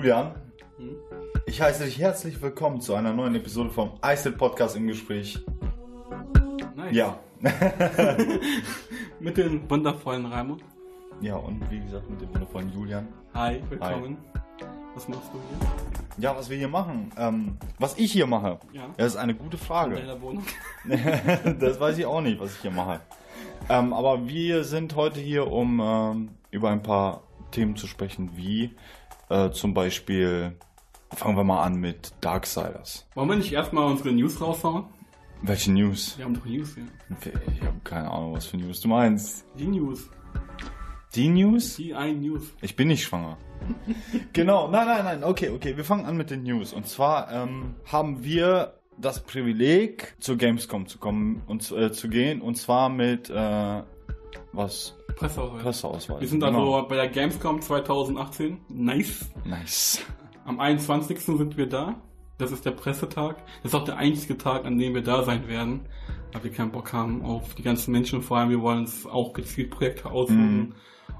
Julian. Hm? Ich heiße dich herzlich willkommen zu einer neuen Episode vom Eisel Podcast im Gespräch. Nice. Ja. Mit den wundervollen Raimund. Ja, und wie gesagt mit dem wundervollen Julian. Hi, willkommen. Was machst du hier? Ja, was wir hier machen. Ähm, was ich hier mache, Ja. das ist eine gute In Frage. deiner Wohnung. das weiß ich auch nicht, was ich hier mache. Ähm, aber wir sind heute hier, um ähm, über ein paar Themen zu sprechen, wie äh, zum Beispiel, fangen wir mal an mit Darksiders. Wollen wir nicht erstmal unsere News raushauen? Welche News? Wir haben doch News hier. Ich habe keine Ahnung, was für News du meinst. Die News. Die News? Die ein News. Ich bin nicht schwanger. genau, nein, nein, nein, okay, okay, wir fangen an mit den News. Und zwar ähm, haben wir das Privileg, zur Gamescom zu kommen und äh, zu gehen. Und zwar mit, äh, was? Presseausweis. Presseausweis. Wir sind genau. also bei der Gamescom 2018. Nice. Nice. Am 21. sind wir da. Das ist der Pressetag. Das ist auch der einzige Tag, an dem wir da sein werden. Weil wir keinen Bock haben auf die ganzen Menschen. Vor allem, wir wollen uns auch gezielt Projekte aussuchen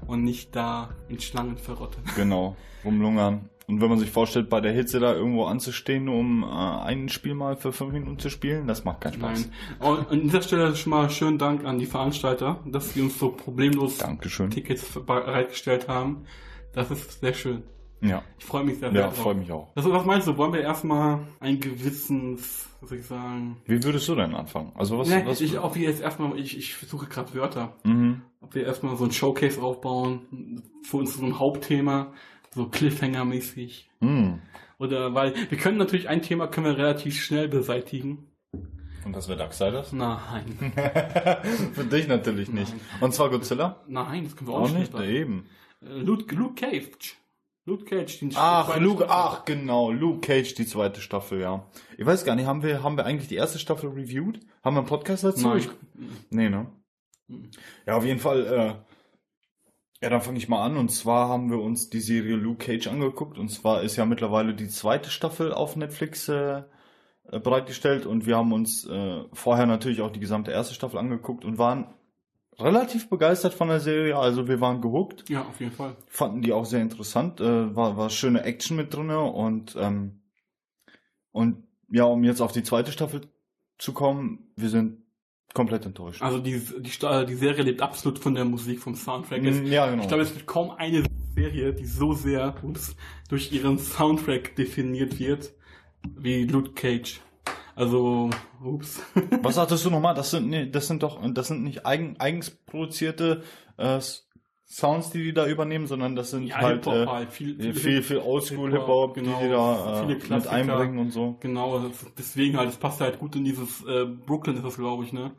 und nicht da in Schlangen verrotten. Genau, rumlungern. Und wenn man sich vorstellt, bei der Hitze da irgendwo anzustehen, um äh, ein Spiel mal für fünf Minuten zu spielen, das macht keinen Spaß. Nein. Und an dieser Stelle schon mal schönen Dank an die Veranstalter, dass sie uns so problemlos Dankeschön. Tickets bereitgestellt haben. Das ist sehr schön. Ja, Ich freue mich sehr, sehr ja, freue mich auch. Also, was meinst du? Wollen wir erstmal ein gewissens, was soll ich sagen? Wie würdest du denn anfangen? Also was? Ja, was ich, ob wir jetzt erstmal, ich, ich suche gerade Wörter, mhm. ob wir erstmal so ein Showcase aufbauen, für uns so ein Hauptthema, so Cliffhanger-mäßig. Mhm. Oder, weil, wir können natürlich ein Thema können wir relativ schnell beseitigen. Und das wäre Darksiders? Nein. Für dich natürlich nicht. Und zwar Godzilla? Nein, das können wir auch, Auch nicht. nicht, eben. Äh, Luke, Luke Cage. Luke Cage, den Ach, zweite Luke, Staffel. ach, genau, Luke Cage, die zweite Staffel, ja. Ich weiß gar nicht, haben wir, haben wir eigentlich die erste Staffel reviewed? Haben wir einen Podcast dazu? Nein. Ich, nee, ne? Mhm. Ja, auf jeden Fall, äh, ja, dann fange ich mal an. Und zwar haben wir uns die Serie Luke Cage angeguckt. Und zwar ist ja mittlerweile die zweite Staffel auf Netflix äh, äh, bereitgestellt. Und wir haben uns äh, vorher natürlich auch die gesamte erste Staffel angeguckt und waren relativ begeistert von der Serie. Also wir waren gehuckt Ja, auf jeden Fall. fanden die auch sehr interessant. Äh, war, war schöne Action mit drinne und ähm, und ja, um jetzt auf die zweite Staffel zu kommen, wir sind komplett enttäuscht. Also die, die, die Serie lebt absolut von der Musik, vom Soundtrack. Es, Mm, ja, genau. Ich glaube, es gibt kaum eine Serie, die so sehr durch ihren Soundtrack definiert wird, wie Luke Cage. Also, ups. Was sagtest du nochmal? Das sind nee, das sind doch das sind nicht eigen, eigens produzierte äh, Sounds, die die da übernehmen, sondern das sind ja, halt Hip-Hop äh, halt. Viel, viel viel, viel Oldschool Hip-Hop, Hip Hop, genau, die die da äh, mit einbringen und so. Genau, das- deswegen halt, es passt halt gut in dieses, äh, Brooklyn ist das, glaube ich, ne?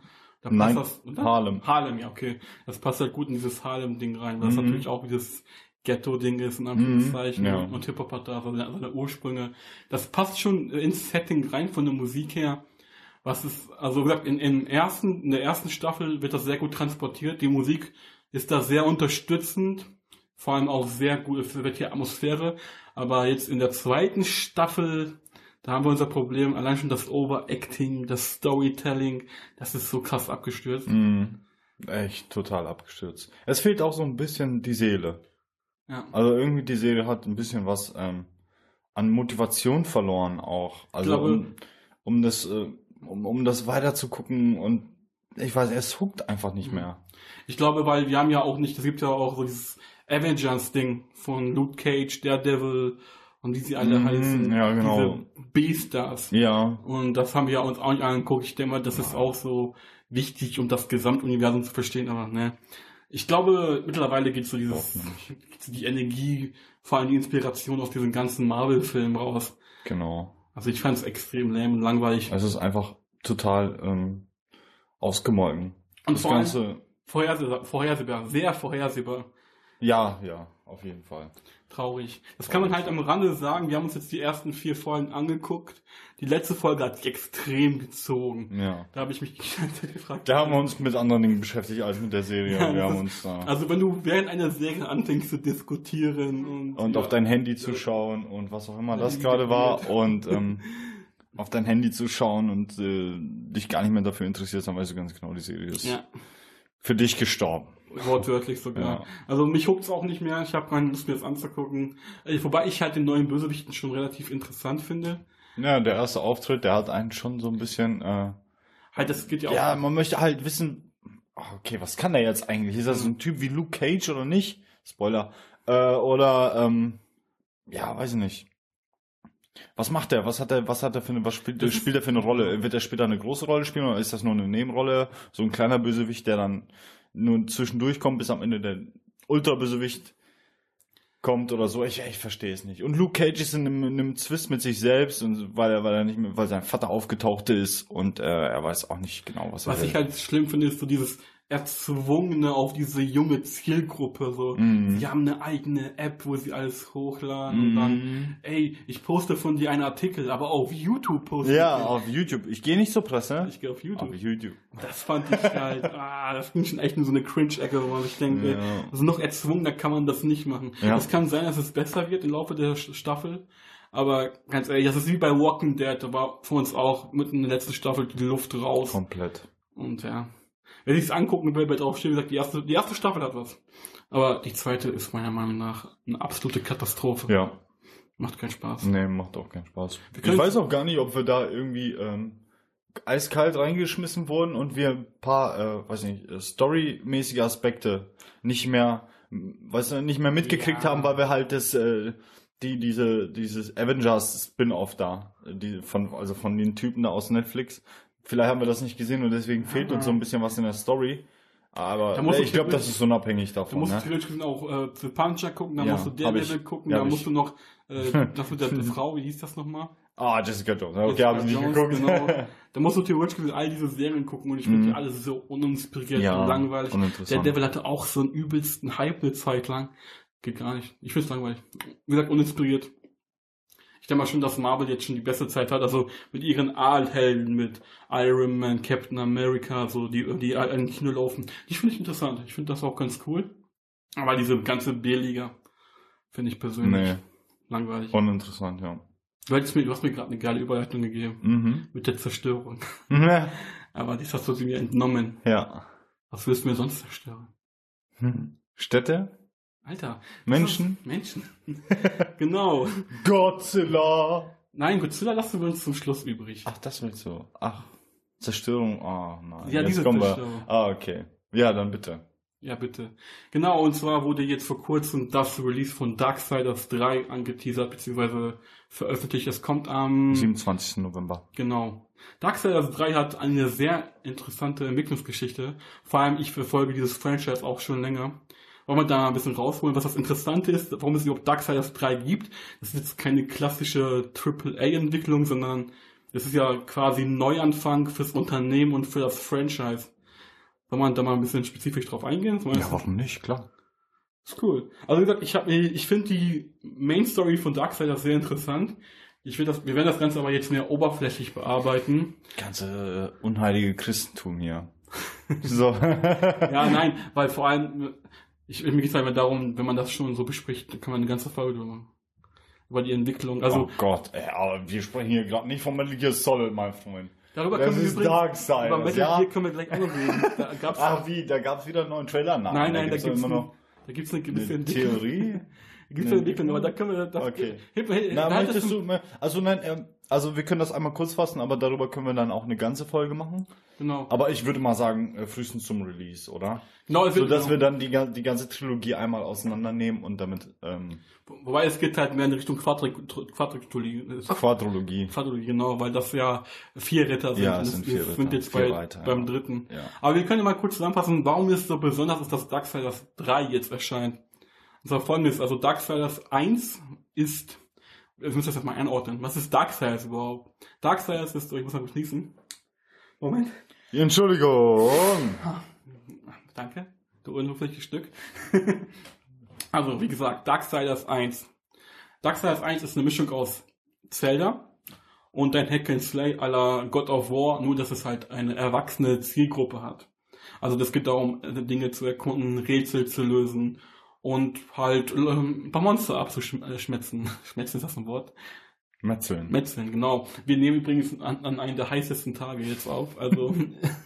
Da Nein, das? Harlem. Harlem, ja, okay. Das passt halt gut in dieses Harlem-Ding rein, weil Mhm. natürlich auch dieses Ghetto-Ding ist, in Anführungszeichen. Mhm, ja. Und Hip-Hop hat da seine, seine Ursprünge. Das passt schon ins Setting rein von der Musik her. Was ist, also wie gesagt, in, in, ersten, in der ersten Staffel wird das sehr gut transportiert. Die Musik ist da sehr unterstützend. Vor allem auch sehr gut, wird hier Atmosphäre. Aber jetzt in der zweiten Staffel, da haben wir unser Problem, allein schon das Overacting, das Storytelling, das ist so krass abgestürzt. Mhm. Echt total abgestürzt. Es fehlt auch so ein bisschen die Seele. Ja. Also irgendwie die Serie hat ein bisschen was ähm, an Motivation verloren auch. Also glaube- um, um das äh, um, um das weiter zu gucken und ich weiß, es huckt einfach nicht Mhm. mehr. Ich glaube, weil wir haben ja auch nicht, es gibt ja auch so dieses Avengers-Ding von Luke Cage, Daredevil und wie sie alle Mhm, heißen. ja, genau. Diese B-Stars. Ja, Und das haben wir uns auch nicht angeguckt. Ich denke mal, das ist auch so wichtig, um das Gesamtuniversum zu verstehen, aber ne. Ich glaube, mittlerweile geht so dieses, die Energie, vor allem die Inspiration aus diesen ganzen Marvel-Filmen raus. genau. Also ich fand es extrem lame und langweilig. Es ist einfach total ähm, ausgemolken. Und das vor Ganze, vorhersehbar, vorhersehbar, sehr vorhersehbar. ja, ja, auf jeden Fall. Traurig. Das kann man halt am Rande sagen. Wir haben uns jetzt die ersten vier Folgen angeguckt. Die letzte Folge hat sich extrem gezogen. Ja. Da habe ich mich die ganze Zeit gefragt. Da haben wir uns mit anderen Dingen beschäftigt als mit der Serie. Ja, wir haben ist- uns da Also wenn du während einer Serie anfängst zu diskutieren und, und ja, auf dein Handy zu schauen und was auch immer das gerade war und ähm, auf dein Handy zu schauen und äh, dich gar nicht mehr dafür interessierst, dann weißt du ganz genau, die Serie ist ja, für dich gestorben. Wortwörtlich sogar. Ja. Also mich huckt's auch nicht mehr. Ich habe keine Lust mir das anzugucken. Äh, Wobei ich halt den neuen Bösewichten schon relativ interessant finde. Ja, der erste Auftritt, der hat einen schon so ein bisschen, äh, Halt, das geht ja auch. ja, man möchte halt wissen, ach, okay, was kann der jetzt eigentlich? Ist das so ein Typ wie Luke Cage oder nicht? Spoiler. Äh, oder, ähm, ja, weiß ich nicht. Was macht er? Was hat er, was hat er für eine, was spielt, Das spielt er für eine Rolle? Wird er später eine große Rolle spielen oder ist das nur eine Nebenrolle? So ein kleiner Bösewicht, der dann nur zwischendurch kommt, bis am Ende der Ultra-Bösewicht kommt oder so. Ich, ich verstehe es nicht. Und Luke Cage ist in einem, in einem Zwist mit sich selbst und weil er, weil er nicht mehr, weil sein Vater aufgetaucht ist und äh, er weiß auch nicht genau, was, Was er ich halt schlimm finde, ist so dieses Erzwungene auf diese junge Zielgruppe. So, Mhm. sie haben eine eigene App, wo sie alles hochladen und dann, Mhm. ey, ich poste von dir einen Artikel, aber auf YouTube poste Ja, ich. auf YouTube. Ich gehe nicht zur Presse. Ich gehe auf YouTube. Auf YouTube. Das fand ich halt, ah, das ging schon echt in so eine Cringe-Ecke, wo man sich denkt, ey, Ja. also noch erzwungen, kann man das nicht machen. Ja. Es kann sein, dass es besser wird im Laufe der Staffel, aber ganz ehrlich, das ist wie bei Walking Dead, da war für uns auch mitten in der letzten Staffel die Luft raus. Komplett. Und ja, wer sich's angucken will, wird auch stehen, wie gesagt, die erste, die erste Staffel hat was. Aber die zweite ist meiner Meinung nach eine absolute Katastrophe. Ja. Macht keinen Spaß. Nee, macht auch keinen Spaß. Ich weiß auch gar nicht, ob wir da irgendwie ähm, eiskalt reingeschmissen wurden und wir ein paar, äh, weiß nicht, äh, storymäßige Aspekte nicht mehr, du, nicht mehr mitgekriegt Ja. haben, weil wir halt das, äh, die, diese, dieses Avengers Spin-off da, die von, also von den Typen da aus Netflix. Vielleicht haben wir das nicht gesehen und deswegen fehlt uns so ein bisschen was in der Story. Aber Da äh, du ich glaube, das theoretisch- ist unabhängig Du davon. musst Ne? theoretisch gesehen auch äh, The Punisher gucken, dann Ja, musst du Daredevil gucken, Ja, hab musst ich. du noch äh, das mit der, Frau, wie hieß das nochmal? Ah, Jessica Jones. Okay, Jessica habe ich nicht geguckt. Genau. Da musst du theoretisch all diese Serien gucken und ich finde Mhm. die alle so uninspiriert Ja, und langweilig. Der. Devil hatte auch so einen übelsten Hype eine Zeit lang. Geht gar nicht. Ich finde es langweilig. Wie gesagt, uninspiriert. Denke mal schon, dass Marvel jetzt schon die beste Zeit hat, also mit ihren Aalhelden, mit Iron Man, Captain America, so die, die im Kino laufen. Die finde ich interessant. Ich finde das auch ganz cool. Aber diese ganze B-Liga finde ich persönlich Nee, langweilig. uninteressant, ja. Du, hättest mir, du hast mir gerade eine geile Überleitung gegeben Mhm. mit der Zerstörung. ja. Aber die hast du sie mir entnommen. Ja. Was willst du mir sonst zerstören? Hm. Städte? Alter. Menschen? Menschen. genau. Godzilla! Nein, Godzilla lassen wir uns zum Schluss übrig. Ach, das willst du. Ach, Zerstörung. Ah, nein. Ja, Jetzt diese kommen Zerstörung. Wir. Ah, okay. Ja, dann bitte. Ja, bitte. Genau, und zwar wurde jetzt vor kurzem das Release von Darksiders 3 angeteasert, beziehungsweise veröffentlicht. Es kommt am... 27. November. Genau. Darksiders 3 hat eine sehr interessante Entwicklungsgeschichte. Vor allem, ich verfolge dieses Franchise auch schon länger. Wollen wir da mal ein bisschen rausholen, was das Interessante ist, warum es überhaupt Darksiders 3 gibt. Das ist jetzt keine klassische AAA-Entwicklung, sondern es ist ja quasi ein Neuanfang fürs Unternehmen und für das Franchise. Soll man da mal ein bisschen spezifisch drauf eingehen? Ja, das- warum nicht? Klar. ist cool. Also wie gesagt, ich, hab- ich finde die Main Story von Darksiders sehr interessant. Ich will das, wir werden das Ganze aber jetzt mehr oberflächlich bearbeiten. Ganze äh, unheilige Christentum hier. so. Ja, nein, weil vor allem, ich, mir geht es einfach darum, wenn man das schon so bespricht, dann kann man eine ganze Folge machen. Über die Entwicklung. Also oh Gott, ey, aber wir sprechen hier gerade nicht von Metal Gear Solid, mein Freund. darüber Das können wir ist übrigens, Darksiders, über Metal ja? Gear können wir gleich auch noch reden. Da gab's, Ach wie, da gab's wieder einen neuen Trailer? Nein, nein, nein, da immer ein, noch da gibt's eine gewisse eine. Theorie. Da gibt's eine Entwicklung, aber da können wir, da, Okay. Hip, hip, Na, hattest möchtest du, also nein, ähm, also wir können das einmal kurz fassen, aber darüber können wir dann auch eine ganze Folge machen. Genau. Aber ich würde mal sagen, äh, frühestens zum Release, oder? genau, es So dass genau. wir dann die, die ganze Trilogie einmal auseinandernehmen und damit ähm, Wobei es geht halt mehr in Richtung Quadriktologie. Quadrologie. Quadrilogie, genau, weil das ja vier Ritter sind. Ja, es sind vier Ritter, sind jetzt bei, Reiter, beim ja. dritten. Ja. Aber wir können mal kurz zusammenfassen, warum es so besonders ist, dass Darksiders 3 jetzt erscheint. Zwar folgendes, also Darksiders 1 ist, wir müssen das jetzt mal einordnen. Was ist Darksiders überhaupt? Darksiders ist, oh, ich muss mal beschließen. Moment. Entschuldigung. Danke, du unhöfliches Stück. also, wie gesagt, Darksiders 1. Darksiders 1 ist eine Mischung aus Zelda und ein Hack and Slay à la God of War, nur dass es halt eine erwachsene Zielgruppe hat. Also das geht darum, Dinge zu erkunden, Rätsel zu lösen und halt ähm, ein paar Monster abzuschmetzen. Schmetzen ist das ein Wort? Metzeln. Metzeln, genau. Wir nehmen übrigens an, an einem der heißesten Tage jetzt auf. Also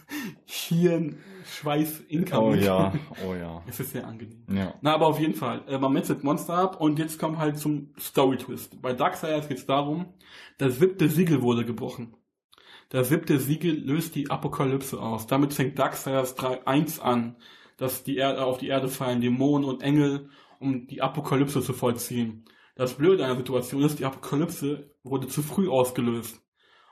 Hirn, Schweiß, Inka. Oh ja, oh ja. Es ist sehr angenehm. Ja. Na, aber auf jeden Fall. Äh, man metzelt Monster ab und jetzt kommen halt zum Story-Twist. Bei Darksiders geht es darum, das siebte Siegel wurde gebrochen. Das siebte Siegel löst die Apokalypse aus. Damit fängt Darksiders 3.1 an, dass die Erde, auf die Erde fallen Dämonen und Engel, um die Apokalypse zu vollziehen. Das Blöde an der Situation ist, die Apokalypse wurde zu früh ausgelöst.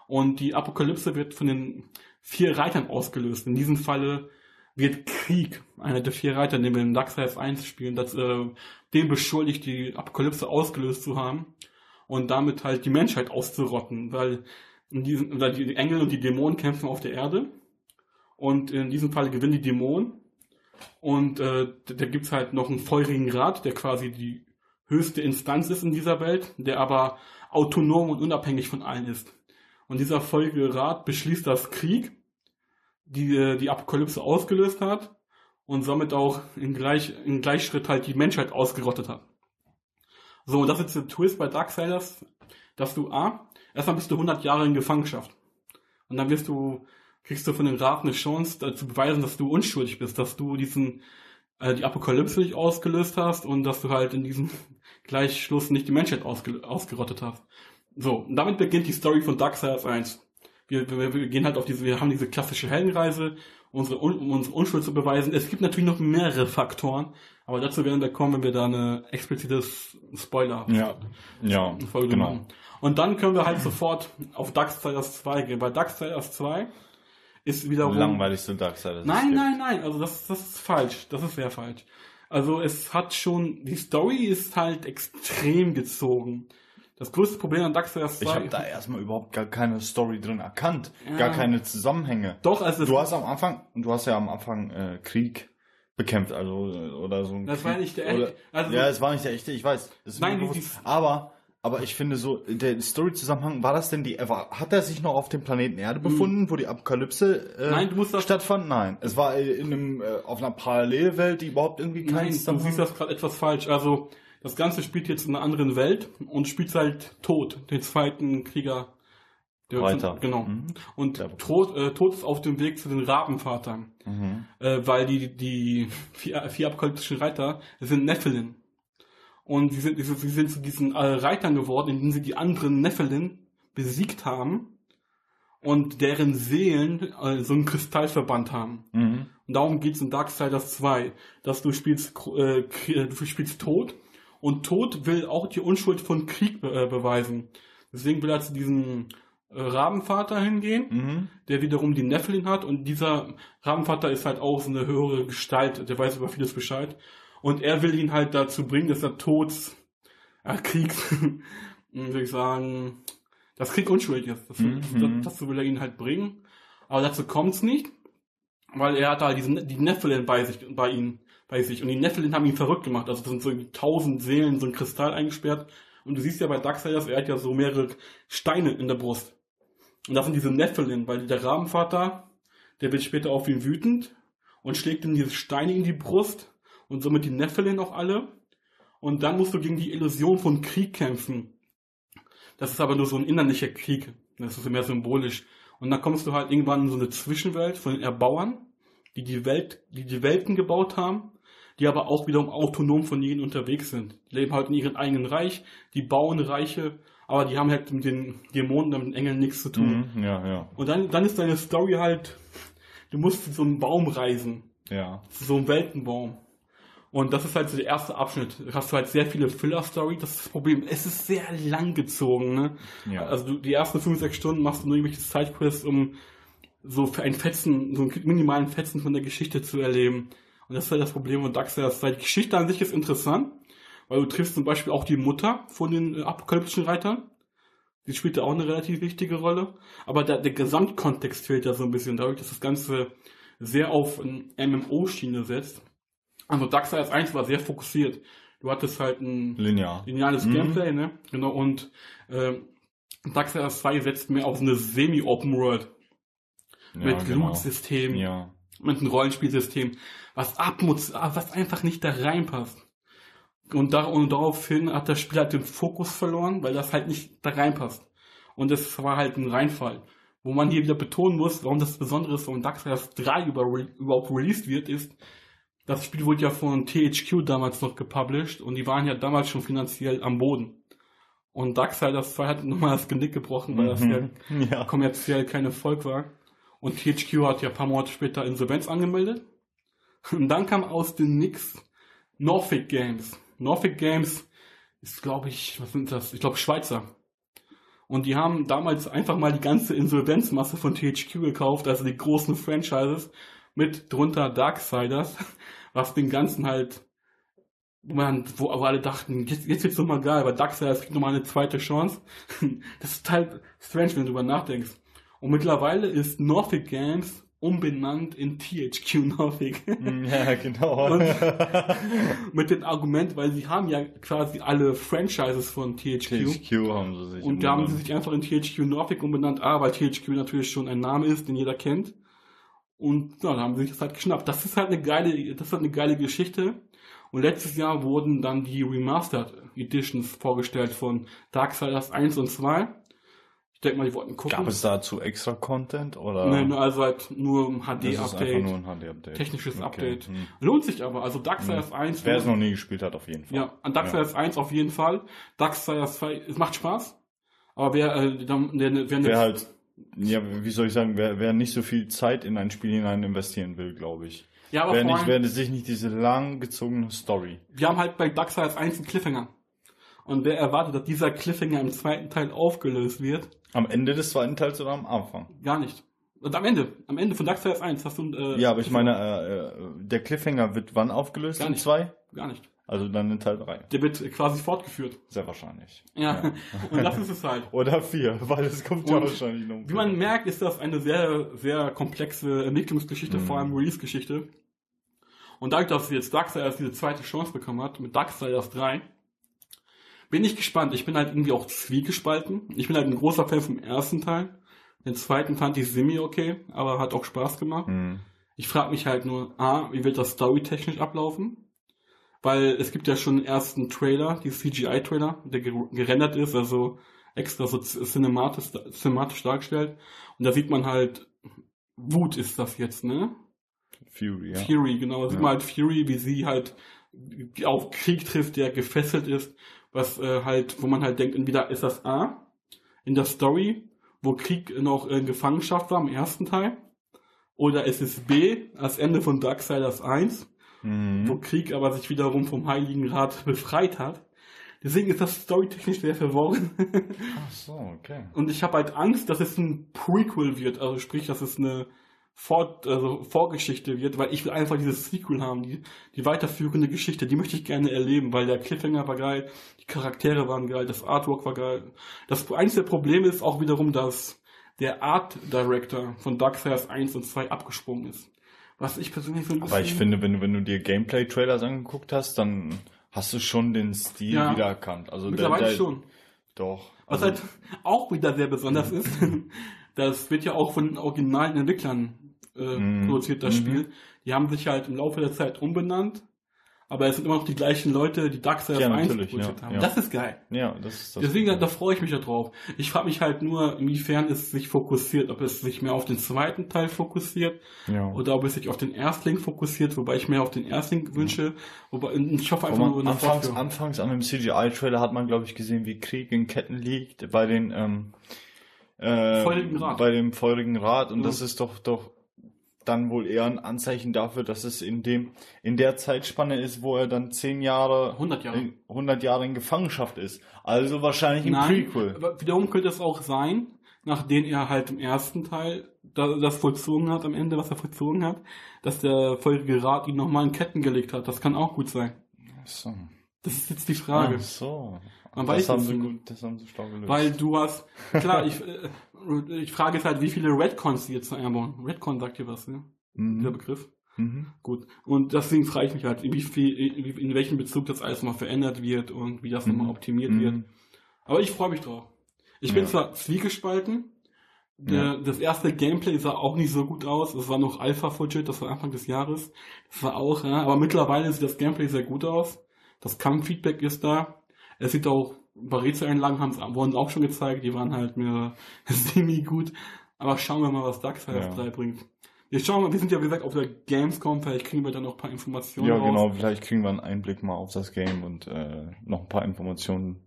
Und die Apokalypse wird von den vier Reitern ausgelöst. In diesem Falle wird Krieg, einer der vier Reiter, den wir in Darksiders 1 spielen, das, äh, dem beschuldigt, die Apokalypse ausgelöst zu haben und damit halt die Menschheit auszurotten, weil in diesem, weil die Engel und die Dämonen kämpfen auf der Erde und in diesem Fall gewinnen die Dämonen und äh, da gibt's halt noch einen feurigen Rat, der quasi die höchste Instanz ist in dieser Welt, der aber autonom und unabhängig von allen ist. Und dieser feurige Rat beschließt, dass Krieg die äh, die Apokalypse ausgelöst hat und somit auch in, gleich, in Gleichschritt halt die Menschheit ausgerottet hat. So, das ist der Twist bei Darksiders, dass du A, erstmal bist du 100 Jahre in Gefangenschaft. Und dann wirst du, kriegst du von den Rat eine Chance, zu beweisen, dass du unschuldig bist, dass du diesen, äh, die Apokalypse nicht ausgelöst hast und dass du halt in diesem Gleichschluss nicht die Menschheit ausge, ausgerottet hast. So, und damit beginnt die Story von Darksiders 1. Wir, wir, wir gehen halt auf diese, wir haben diese klassische Heldenreise, unsere, um unsere Unschuld zu beweisen. Es gibt natürlich noch mehrere Faktoren, aber dazu werden wir kommen, wenn wir da eine explizite Spoiler Ja, ja, Folge genau. machen. Und dann können wir halt sofort auf Darksiders 2 gehen. Bei Darksiders 2 ist wiederum... Langweiligste Darksiders. es Nein, nein, nein, also das, das ist falsch. Das ist sehr falsch. Also es hat schon, die Story ist halt extrem gezogen. Das größte Problem an Darksiders 2... Ich habe da erstmal überhaupt gar keine Story drin erkannt. Ja. Gar keine Zusammenhänge. Doch, also Du hast am Anfang, du hast ja am Anfang äh, Krieg bekämpft, also oder so. ein Das Krieg, war nicht der echte- also- ja, es war nicht der echte, ich weiß. Ist Nein, die- bewusst. aber aber ich finde so der Story-Zusammenhang war das denn die? war- Hat er sich noch auf dem Planeten Erde befunden, wo die Apokalypse äh, Hm. Nein, du musst das- stattfand? Nein, es war in einem äh, auf einer Parallelwelt, die überhaupt irgendwie keinen Nein, du Zusammenhang- siehst das gerade etwas falsch. Also, das Ganze spielt jetzt in einer anderen Welt und spielt halt Tod, den zweiten Krieger. Der Reiter. Genau. Mhm. Und Ja. Tod, äh, Tod ist auf dem Weg zu den Rabenvatern. Mhm. Äh, weil die, die vier, vier apokalyptischen Reiter sind Nephilim. Und sie sind, sie sind zu diesen äh, Reitern geworden, indem sie die anderen Nephilim besiegt haben und deren Seelen äh, so einen Kristallverband haben. Mhm. Und darum geht's in Darksiders 2, dass du spielst, äh, Krie- du spielst Tod und Tod will auch die Unschuld von Krieg be äh, beweisen. Deswegen will er zu diesem äh, Rabenvater hingehen, Mhm. der wiederum die Nephilim hat und dieser Rabenvater ist halt auch so eine höhere Gestalt, der weiß über vieles Bescheid und er will ihn halt dazu bringen, dass er Tods, äh, Kriegs, würde ich sagen, dass Krieg unschuldig ist. Das, Mhm. das, dazu will er ihn halt bringen, aber dazu kommt's nicht, weil er hat halt diesen, die Nephilim bei sich, bei ihm, bei sich und die Nephilim haben ihn verrückt gemacht, also das sind so tausend Seelen, so ein Kristall eingesperrt und du siehst ja bei Darksiders, er hat ja so mehrere Steine in der Brust. Und das sind diese Nephilim, weil der Rabenvater, der wird später auf ihn wütend und schlägt ihm diese Steine in die Brust und somit die Nephilim auch alle. Und dann musst du gegen die Illusion von Krieg kämpfen. Das ist aber nur so ein innerlicher Krieg. Das ist mehr symbolisch. Und dann kommst du halt irgendwann in so eine Zwischenwelt von den Erbauern, die die Welt, die die Welten gebaut haben, die aber auch wiederum autonom von ihnen unterwegs sind. Die leben halt in ihrem eigenen Reich, die bauen Reiche, aber die haben halt mit den Dämonen und mit den Engeln nichts zu tun. Mhm. Ja, ja, Und dann, dann ist deine Story halt, du musst zu so einem Baum reisen, ja. zu so einem Weltenbaum. Und das ist halt so der erste Abschnitt. Da hast du halt sehr viele Filler-Story, das ist das Problem. Es ist sehr lang gezogen, ne? Ja. Also du, die ersten 5, 6 Stunden machst du nur irgendwelche Sidequests, um so für ein Fetzen, so einen minimalen Fetzen von der Geschichte zu erleben. Und das ist halt das Problem von Darksiders 2. Die Geschichte an sich ist interessant, weil du triffst zum Beispiel auch die Mutter von den äh, apokalyptischen Reitern. Die spielt da auch eine relativ wichtige Rolle. Aber der, der Gesamtkontext fehlt da so ein bisschen dadurch, dass das Ganze sehr auf ein MMO-Schiene setzt. Also Darksiders 1 war sehr fokussiert. Du hattest halt ein Linear. lineales Mhm. Gameplay, ne? Genau, und äh, Darksiders 2 setzt mehr auf eine Semi-Open World Ja, mit genau. Loot-System, Ja. mit einem Rollenspielsystem, was abmutz, was einfach nicht da reinpasst. Und, da, und daraufhin hat das Spiel halt den Fokus verloren, weil das halt nicht da reinpasst. Und es war halt ein Reinfall. wo man hier wieder betonen muss, warum das Besondere ist, warum Darksiders 3 über, überhaupt released wird, ist, das Spiel wurde ja von THQ damals noch gepublished und die waren ja damals schon finanziell am Boden. Und Darksiders 2 hat nochmal das Genick gebrochen, weil das ja Mhm. Ja. kommerziell kein Erfolg war. Und THQ hat ja ein paar Monate später Insolvenz angemeldet. Und dann kam aus den Nix Norfolk Games. Norfolk Games ist, glaube ich, was sind das? Ich glaube Schweizer. Und die haben damals einfach mal die ganze Insolvenzmasse von THQ gekauft, also die großen Franchises, mit drunter Darksiders, was den ganzen halt, wo man, wo aber alle dachten, jetzt, jetzt wird's nochmal geil, weil Darksiders kriegt nochmal eine zweite Chance. Das ist halt strange, wenn du drüber nachdenkst. Und mittlerweile ist Norfolk Games umbenannt in THQ Norfolk. Ja, genau. Und mit dem Argument, weil sie haben ja quasi alle Franchises von THQ. THQ haben sie sich. Und da haben sie sich einfach in THQ Norfolk umbenannt. A, weil THQ natürlich schon ein Name ist, den jeder kennt. Und ja, da haben sie sich das halt geschnappt. Das ist halt eine geile, das ist halt eine geile Geschichte. Und letztes Jahr wurden dann die Remastered Editions vorgestellt von Darksiders 1 und 2. Ich denke mal, die wollten gucken. Gab es dazu extra Content oder? Nein, nur- also halt nur ein HD-Update. nur ein HD-Update. Technisches Update. Hm. Lohnt sich aber. Also Darksiders 1. Wer es noch nie gespielt hat, auf jeden Fall. Ja, an Darksiders 1 auf jeden Fall. Darksiders 2, es macht Spaß. Aber wer, äh, der, der, wer, Wer halt, ja, wie soll ich sagen, wer, wer nicht so viel Zeit in ein Spiel hinein investieren will, glaube ich. ja, aber Wer nicht, wer sich nicht diese lang gezogene Story. wir haben halt bei Darksiders 1 einen Cliffhanger. Und wer erwartet, dass dieser Cliffhanger im zweiten Teil aufgelöst wird? Am Ende des zweiten Teils oder am Anfang? Gar nicht. Und am Ende, am Ende von Darksiders 1 hast du, äh, Ja, aber ich meine, äh, äh, der Cliffhanger wird wann aufgelöst? Gar in nicht. zwei? Gar nicht. Also dann in Teil drei. Der wird quasi fortgeführt. Sehr wahrscheinlich. Ja. Und das ist es halt. Oder vier, weil es kommt ja wahrscheinlich noch. Wie man merkt, ist das eine sehr, sehr komplexe Entwicklungsgeschichte, Mhm. vor allem Release-Geschichte. Und dadurch, dass jetzt Darksiders diese zweite Chance bekommen hat, mit Darksiders 3, bin ich gespannt. Ich bin halt irgendwie auch zwiegespalten. Ich bin halt ein großer Fan vom ersten Teil. Den zweiten fand ich semi okay, aber hat auch Spaß gemacht. Hm. Ich frage mich halt nur, A, wie wird das storytechnisch ablaufen? Weil es gibt ja schon einen ersten Trailer, die CGI-Trailer, der ger- gerendert ist, also extra so cinematisch, cinematisch dargestellt. Und da sieht man halt, Wut ist das jetzt, ne? Fury, ja. Fury, genau. Da sieht Ja. man halt Fury, wie sie halt auf Krieg trifft, der gefesselt ist, was äh, halt, wo man halt denkt, entweder ist das A, in der Story, wo Krieg noch in Gefangenschaft war im ersten Teil, oder ist es B, als Ende von Darksiders 1, Mhm. wo Krieg aber sich wiederum vom Heiligen Rat befreit hat. Deswegen ist das storytechnisch sehr verworren. Ach so, okay. Und ich habe halt Angst, dass es ein Prequel wird, also sprich, dass es eine Fort, also Vorgeschichte wird, weil ich will einfach dieses Sequel haben, die, die weiterführende Geschichte, die möchte ich gerne erleben, weil der Cliffhanger war geil, die Charaktere waren geil, das Artwork war geil. Das einzige Problem ist auch wiederum, dass der Art Director von Darksiders 1 und 2 abgesprungen ist. Was ich persönlich so ein Aber ich finde, wenn du, wenn du dir Gameplay-Trailers angeguckt hast, dann hast du schon den Stil Ja. wiedererkannt. Also mittlerweile der, der, schon. Doch. Was Also, halt auch wieder sehr besonders ist, das wird ja auch von den originalen Entwicklern äh, Mhm. produziert, das Mhm. Spiel. Die haben sich halt im Laufe der Zeit umbenannt, aber es sind immer noch die gleichen Leute, die Darksiders Ja, 1 natürlich, produziert ja, haben. ja. Das ist geil. ja, das ist das. Deswegen, da, da freue ich mich ja drauf. Ich frage mich halt nur, inwiefern es sich fokussiert, ob es sich mehr auf den zweiten Teil fokussiert ja. oder ob es sich auf den Erstling fokussiert, wobei ich mehr auf den Erstling wünsche, wobei ich hoffe einfach nur eine anfangs, Fortführung. anfangs an dem CGI-Trailer hat man, glaube ich, gesehen, wie Krieg in Ketten liegt bei den ähm, äh, Feurigen Rat. bei dem feurigen Rat und das ist doch doch dann wohl eher ein Anzeichen dafür, dass es in dem in der Zeitspanne ist, wo er dann zehn Jahre 100 Jahre. in, 100 Jahre in Gefangenschaft ist. Also wahrscheinlich im Nein, Prequel. aber wiederum könnte es auch sein, nachdem er halt im ersten Teil da- das vollzogen hat, am Ende, was er vollzogen hat, dass der feurige Rat ihn nochmal in Ketten gelegt hat. Das kann auch gut sein. Ach so. Das ist jetzt die Frage. Ach so. Man das haben sie gut, das haben sie schlau gelöst. Weil du hast, klar, ich, äh, ich frage jetzt halt, wie viele Redcons sie jetzt einbauen. Redcon sagt dir was, ne? Der mhm. Begriff. Mhm. Gut. Und deswegen frage ich mich halt, in, wie viel, in, welchem Bezug das alles mal verändert wird und wie das nochmal optimiert wird. Mhm. Aber ich freue mich drauf. Ich bin Ja. zwar zwiegespalten. Der, Ja. Das erste Gameplay sah auch nicht so gut aus. Es war noch Alpha-Footage, das war Anfang des Jahres. Das war auch, ja. Aber mittlerweile sieht das Gameplay sehr gut aus. Das Kampffeedback ist da. Es sieht auch, haben, wurden auch schon gezeigt. Die waren halt mir semi gut. Aber schauen wir mal, was Darksiders Ja. 3 bringt. Wir schauen mal, wir sind ja wie gesagt auf der Gamescom, vielleicht kriegen wir da noch ein paar Informationen Ja, raus. genau, vielleicht kriegen wir einen Einblick mal auf das Game und äh, noch ein paar Informationen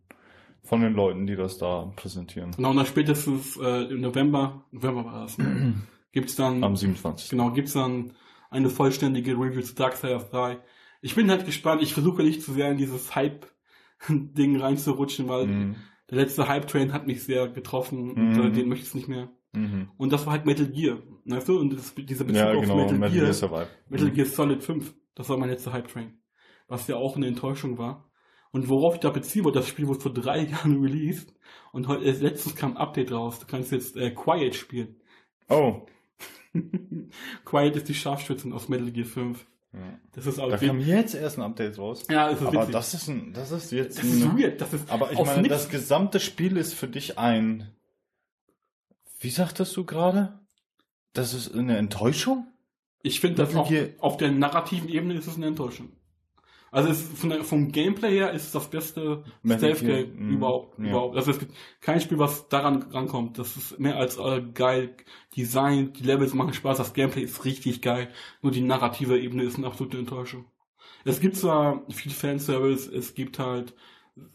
von den Leuten, die das da präsentieren. Genau, und dann spätestens äh, im November, November war das, ne? gibt's dann, Am 27. genau, gibt's dann eine vollständige Review zu Darksiders 3. Ich bin halt gespannt, ich versuche nicht zu sehr in dieses Hype-Ding reinzurutschen, weil Mhm. der letzte Hype-Train hat mich sehr getroffen und Mhm. den möchte ich nicht mehr. Mhm. Und das war halt Metal Gear, weißt du? Und das, dieser Bezug Ja, auf genau, Metal, Metal Gear, Gear Survive. Metal Mhm. Gear Solid 5, das war mein letzter Hype-Train. Was ja auch eine Enttäuschung war. Und worauf ich da beziehen wollte, das Spiel wurde vor drei Jahren released und heute, äh, letztens kam ein Update raus. Du kannst jetzt äh, Quiet spielen. Oh. Quiet ist die Scharfschützin aus Metal Gear 5. Ja. Das ist Da auch kam jetzt erst ein Update raus. Ja, das ist Aber witzig. das ist ein, das ist jetzt das ist ein, weird. Das ist Aber ich meine, nix- das gesamte Spiel ist für dich ein. Wie sagtest du gerade? Das ist eine Enttäuschung? Ich finde, auf, Gear- auf der narrativen Ebene ist es eine Enttäuschung. Also es, von der, vom Gameplay her ist es das beste Stealth-Game mhm, überhaupt, ja. überhaupt. Also es gibt kein Spiel, was daran rankommt. Das ist mehr als äh, geil. Design, die Levels machen Spaß, das Gameplay ist richtig geil. Nur die narrative Ebene ist eine absolute Enttäuschung. Es gibt zwar viel Fanservice, es gibt halt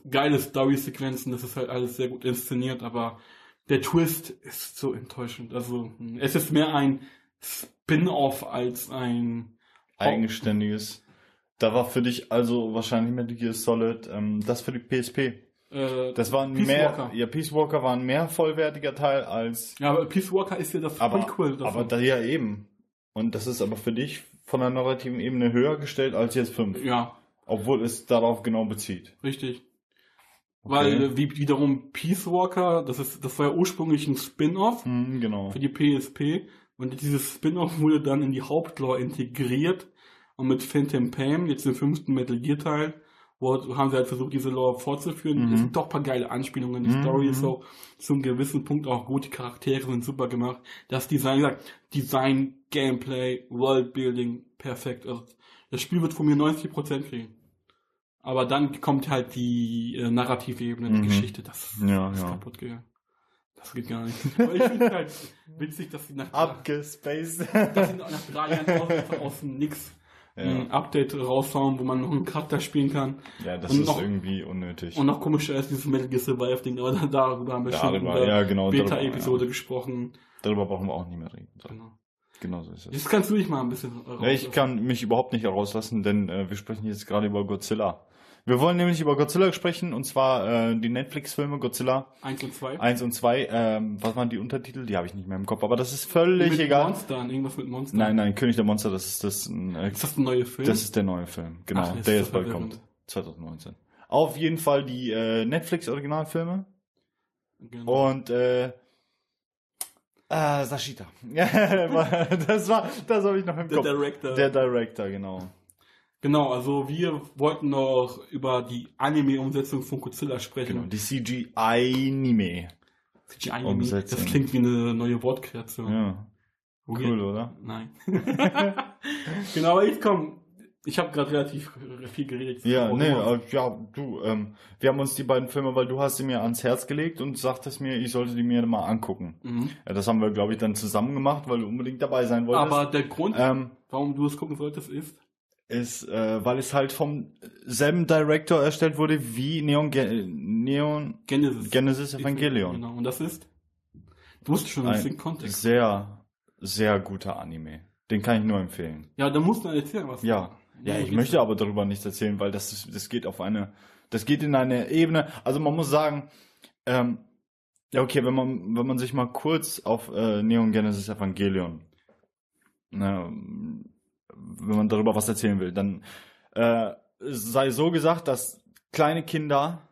geile Story-Sequenzen, das ist halt alles sehr gut inszeniert, aber der Twist ist so enttäuschend. Also mh, es ist mehr ein Spin-off als ein Eigenständiges. Da war für dich also wahrscheinlich Metal Gear Solid, ähm, das für die PSP. äh, Das war ein Peace mehr, Walker. ja, Peace Walker war ein mehr vollwertiger Teil als, Ja, aber Peace Walker ist ja das aber, Prequel davon. aber da ja eben. Und das ist aber für dich von der narrativen Ebene höher gestellt als jetzt 5. ja, Obwohl es darauf genau bezieht. richtig. Okay. Weil äh, wie wiederum Peace Walker, das ist, das war ja ursprünglich ein Spin-off Hm, genau. für die PSP und dieses Spin-off wurde dann in die Hauptlore integriert und mit Phantom Pain, jetzt im fünften Metal Gear Teil, wo haben sie halt versucht, diese Lore fortzuführen. Mhm. Es sind doch ein paar geile Anspielungen. Die Mhm. Story ist auch zum gewissen Punkt auch gut. Die Charaktere sind super gemacht. Das Design, gesagt, Design, Gameplay, Worldbuilding, perfekt. Also, das Spiel wird von mir 90% kriegen. Aber dann kommt halt die äh, narrative Ebene, die Mhm. Geschichte. Das Ja, ist ja. kaputt gegangen. Das geht gar nicht. Aber ich finde halt witzig, dass sie nach, Abgespaced. dass sie nach drei Jahren aus, aus dem Nix ein Update raushauen, wo man noch einen Charakter spielen kann. Ja, das Und ist noch- irgendwie unnötig. Und noch komischer ist dieses Metal Gear Survive Ding, aber da- darüber haben wir schon in Darüber, der ja, genau. Beta-Episode Darüber, gesprochen. ja. darüber brauchen wir auch nicht mehr reden. So. Genau. Genau so ist es. Jetzt kannst du dich mal ein bisschen Ja, ich kann mich überhaupt nicht herauslassen, denn äh, wir sprechen jetzt gerade über Godzilla. Wir wollen nämlich über Godzilla sprechen, und zwar äh, die Netflix-Filme Godzilla Eins und zwei. 1 und 2. Ähm, was waren die Untertitel? Die habe ich nicht mehr im Kopf, aber das ist völlig mit egal. Monstern, irgendwas mit Monstern. Nein, nein, König der Monster, das ist das, äh, Ist das ein neuer Film? das ist der neue Film. Genau, Ach, der jetzt bald kommt. 2019. Auf jeden Fall die äh, Netflix-Originalfilme. genau. Und äh, äh, Sashita. das war, das habe ich noch im der Kopf. Director. Der Director, genau. Genau, also wir wollten noch über die Anime-Umsetzung von Godzilla sprechen. Genau, die CGI-Anime. CGI Umsetzung. Das klingt wie eine neue Wortkreation. Ja, Weird. cool, oder? Nein. genau, aber jetzt komm. Ich habe gerade relativ viel geredet. Ja, Oh, nee, äh, ja, du, ähm, wir haben uns die beiden Filme, weil du hast sie mir ans Herz gelegt und sagtest mir, ich sollte die mir mal angucken. Mhm. Ja, das haben wir, glaube ich, dann zusammen gemacht, weil du unbedingt dabei sein wolltest. Aber der Grund, ähm, warum du es gucken solltest, ist, ist, äh, weil es halt vom selben Director erstellt wurde wie Neon, Ge Neon Genesis. Genesis Evangelion. Genau, und das ist, du musst schon ein bisschen Kontext. sehr, sehr guter Anime. Den kann ich nur empfehlen. Ja, da musst du erzählen, was. Ja, ja, ich möchte aber darüber nichts erzählen, weil das ist, das geht auf eine, das geht in eine Ebene. Also man muss sagen, ähm, ja okay, wenn man, wenn man sich mal kurz auf äh, Neon Genesis Evangelion, ne, wenn man darüber was erzählen will, dann äh, sei so gesagt, dass kleine Kinder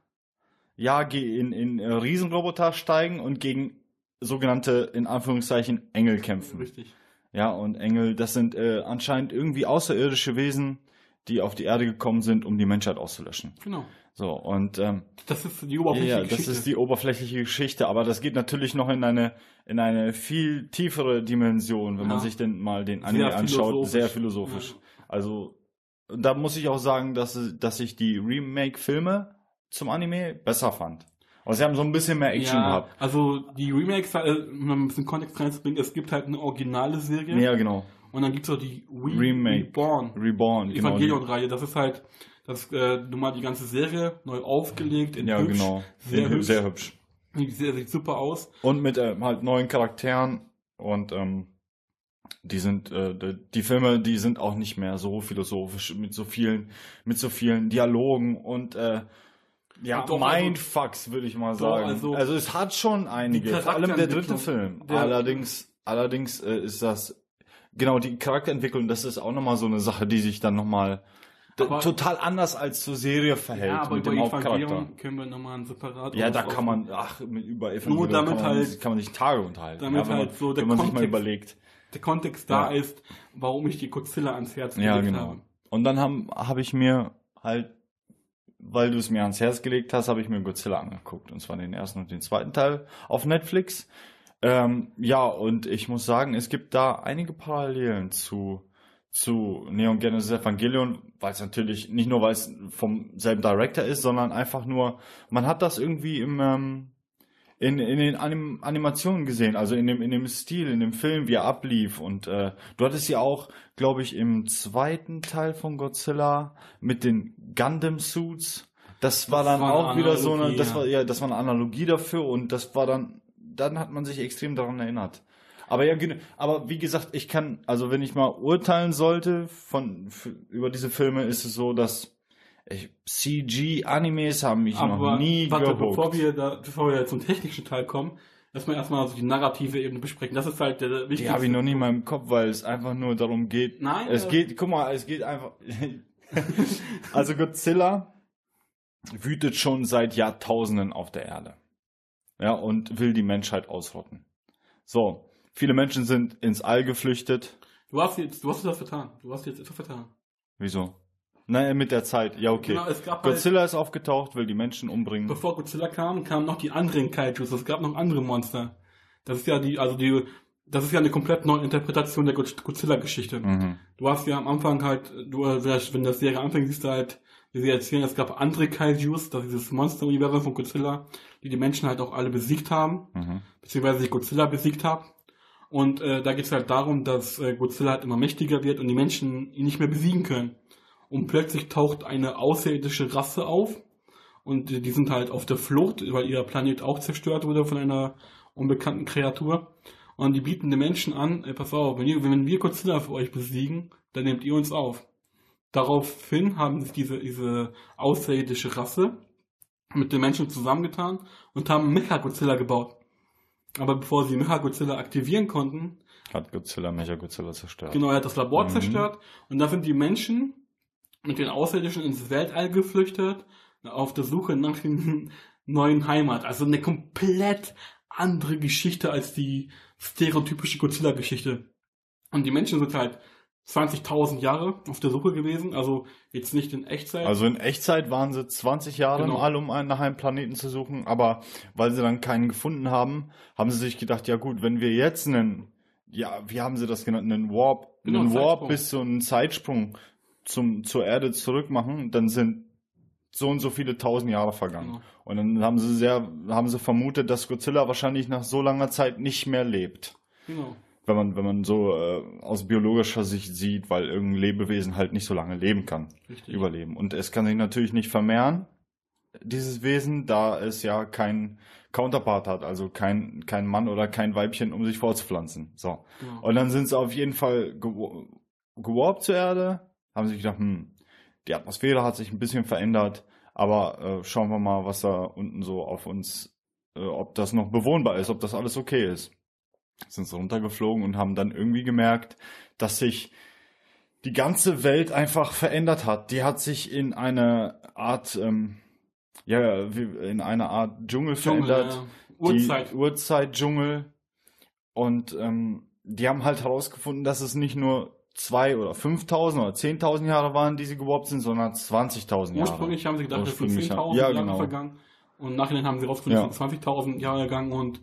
ja in, in äh, Riesenroboter steigen und gegen sogenannte in Anführungszeichen Engel kämpfen. Richtig. Ja, und Engel, das sind äh, anscheinend irgendwie außerirdische Wesen, die auf die Erde gekommen sind, um die Menschheit auszulöschen. Genau. So, und ähm, Das ist die oberflächliche ja, das Geschichte. ist die oberflächliche Geschichte, aber das geht natürlich noch in eine in eine viel tiefere Dimension, wenn man Ja. sich denn mal den Sehr Anime anschaut, philosophisch. sehr philosophisch. Ja. Also da muss ich auch sagen, dass dass ich die Remake Filme zum Anime besser fand. Aber sie haben so ein bisschen mehr Action ja, gehabt. also die Remakes, äh, um mal ein bisschen Kontext reinzubringen, es gibt halt eine originale Serie Ja, genau. und dann gibt's auch die Re Remake. Reborn, Reborn, genau. Evangelion-Reihe. Das ist halt, das äh, nun mal die ganze Serie neu aufgelegt, in Ja, hübsch, genau. sehr hübsch, Sehr hübsch. Sieht, sieht super aus. Und mit äh, halt neuen Charakteren und ähm, die sind äh, die- Filme, die sind auch nicht mehr so philosophisch mit so vielen mit so vielen Dialogen und äh, ja, Doch, also- Mindfucks würde ich mal Doch, sagen. also- Also, es hat schon einige, vor allem der dritte Film. der- allerdings allerdings äh, ist das genau die Charakterentwicklung, das ist auch nochmal so eine Sache, die sich dann nochmal Aber- total anders als zur Serie verhält Ja, aber mit über dem. Evangelion können wir nochmal ein separat Ja, da kann man, ach, über Evangelion damit kann, man, halt- kann man sich Tage unterhalten. damit ja, wenn halt man, so der wenn man sich mal Kontext- überlegt. der Kontext da Ja. ist, warum ich die Godzilla ans Herz Ja, gelegt genau. habe. Und dann habe hab ich mir halt, weil du es mir ans Herz gelegt hast, habe ich mir Godzilla angeguckt. Und zwar den ersten und den zweiten Teil auf Netflix. Ähm, ja, und ich muss sagen, es gibt da einige Parallelen zu, zu Neon Genesis Evangelion, weil es natürlich nicht nur, weil es vom selben Director ist, sondern einfach nur, man hat das irgendwie im, ähm, in, in den Anim Animationen gesehen, also in dem, in dem Stil, in dem Film, wie er ablief. Und äh, du hattest ja auch, glaube ich, im zweiten Teil von Godzilla mit den Gundam-Suits. Das war dann war auch wieder so eine, Analogie, das ja. war ja, das war eine Analogie dafür und das war dann, dann hat man sich extrem daran erinnert. Aber ja. Aber wie gesagt, ich kann, also wenn ich mal urteilen sollte von über diese Filme, ist es so, dass CG-Animes haben mich Aber noch nie warte, gehuckt. bevor wir da, bevor wir zum technischen Teil kommen, erstmal erstmal so die narrative Ebene besprechen. Das ist halt der Die wichtigste. habe ich noch nie in meinem Kopf, weil es einfach nur darum geht. Nein, Es äh, geht, guck mal, es geht einfach. also Godzilla wütet schon seit Jahrtausenden auf der Erde. Ja, und will die Menschheit ausrotten. So, viele Menschen sind ins All geflüchtet. Du hast jetzt, du hast das vertan. Du hast jetzt etwas vertan. Wieso? Nein, mit der Zeit. Ja, okay. Genau, es halt, Godzilla ist aufgetaucht, will die Menschen umbringen. bevor Godzilla kam, kamen noch die anderen Kaijus. Es gab noch andere Monster. Das ist ja die, also die, das ist ja eine komplett neue Interpretation der Go- Godzilla-Geschichte. Mhm. Du hast ja am Anfang halt, du, äh, wenn das Serie anfängt, siehst du halt, wie sie erzählen, es gab andere Kaijus, das ist dieses Monster-Universum von Godzilla, die die Menschen halt auch alle besiegt haben, Mhm. beziehungsweise sich Godzilla besiegt haben. Und äh, da geht es halt darum, dass äh, Godzilla halt immer mächtiger wird und die Menschen ihn nicht mehr besiegen können. Und plötzlich taucht eine außerirdische Rasse auf und äh, die sind halt auf der Flucht, weil ihr Planet auch zerstört wurde von einer unbekannten Kreatur. Und die bieten den Menschen an, ey, pass auf, wenn, ihr, wenn wir Godzilla für euch besiegen, dann nehmt ihr uns auf. Daraufhin haben sich diese, diese außerirdische Rasse mit den Menschen zusammengetan und haben Mecha-Godzilla gebaut. Aber bevor sie Mecha-Godzilla aktivieren konnten, Hat Godzilla Mecha-Godzilla zerstört. genau, er hat das Labor Mhm. zerstört und da sind die Menschen mit den Außerirdischen ins Weltall geflüchtet, auf der Suche nach einer neuen Heimat. Also eine komplett andere Geschichte als die stereotypische Godzilla-Geschichte. Und die Menschen sind halt 20.000 Jahre auf der Suche gewesen, also jetzt nicht in Echtzeit. Also in Echtzeit waren sie 20 Jahre Genau. im All, um einen, nach einem Planeten zu suchen, aber weil sie dann keinen gefunden haben, haben sie sich gedacht, ja gut, wenn wir jetzt einen, ja, wie haben sie das genannt, einen Warp, Genau, einen Warp bis zu einem Zeitsprung zum, zur Erde zurück machen, dann sind so und so viele tausend Jahre vergangen. Genau. Und dann haben sie sehr, haben sie vermutet, dass Godzilla wahrscheinlich nach so langer Zeit nicht mehr lebt. genau. Wenn man, wenn man so äh, aus biologischer Sicht sieht, weil irgendein Lebewesen halt nicht so lange leben kann Richtig. überleben. Und es kann sich natürlich nicht vermehren, dieses Wesen, da es ja kein Counterpart hat, also kein, kein Mann oder kein Weibchen, um sich fortzupflanzen. So. Genau. Und dann sind sie auf jeden Fall gewarpt zur Erde, haben sich gedacht, hm, die Atmosphäre hat sich ein bisschen verändert, aber äh, schauen wir mal, was da unten so auf uns, äh, ob das noch bewohnbar ist, ob das alles okay ist. Sind sie runtergeflogen und haben dann irgendwie gemerkt, dass sich die ganze Welt einfach verändert hat. Die hat sich in eine Art, ähm, ja, in eine Art Dschungel, Dschungel, verändert. ja. Uhrzeit. Die Urzeitdschungel. Und ähm, die haben halt herausgefunden, dass es nicht nur zwei oder 5.000 oder 10.000 Jahre waren, die sie geworben sind, sondern 20.000 Jahre. Ursprünglich haben sie gedacht, es sind Ursprünglich 10.000 haben- ja, Jahre genau. vergangen. Und nachher haben sie rausgefunden, Ja. es sind 20.000 Jahre gegangen und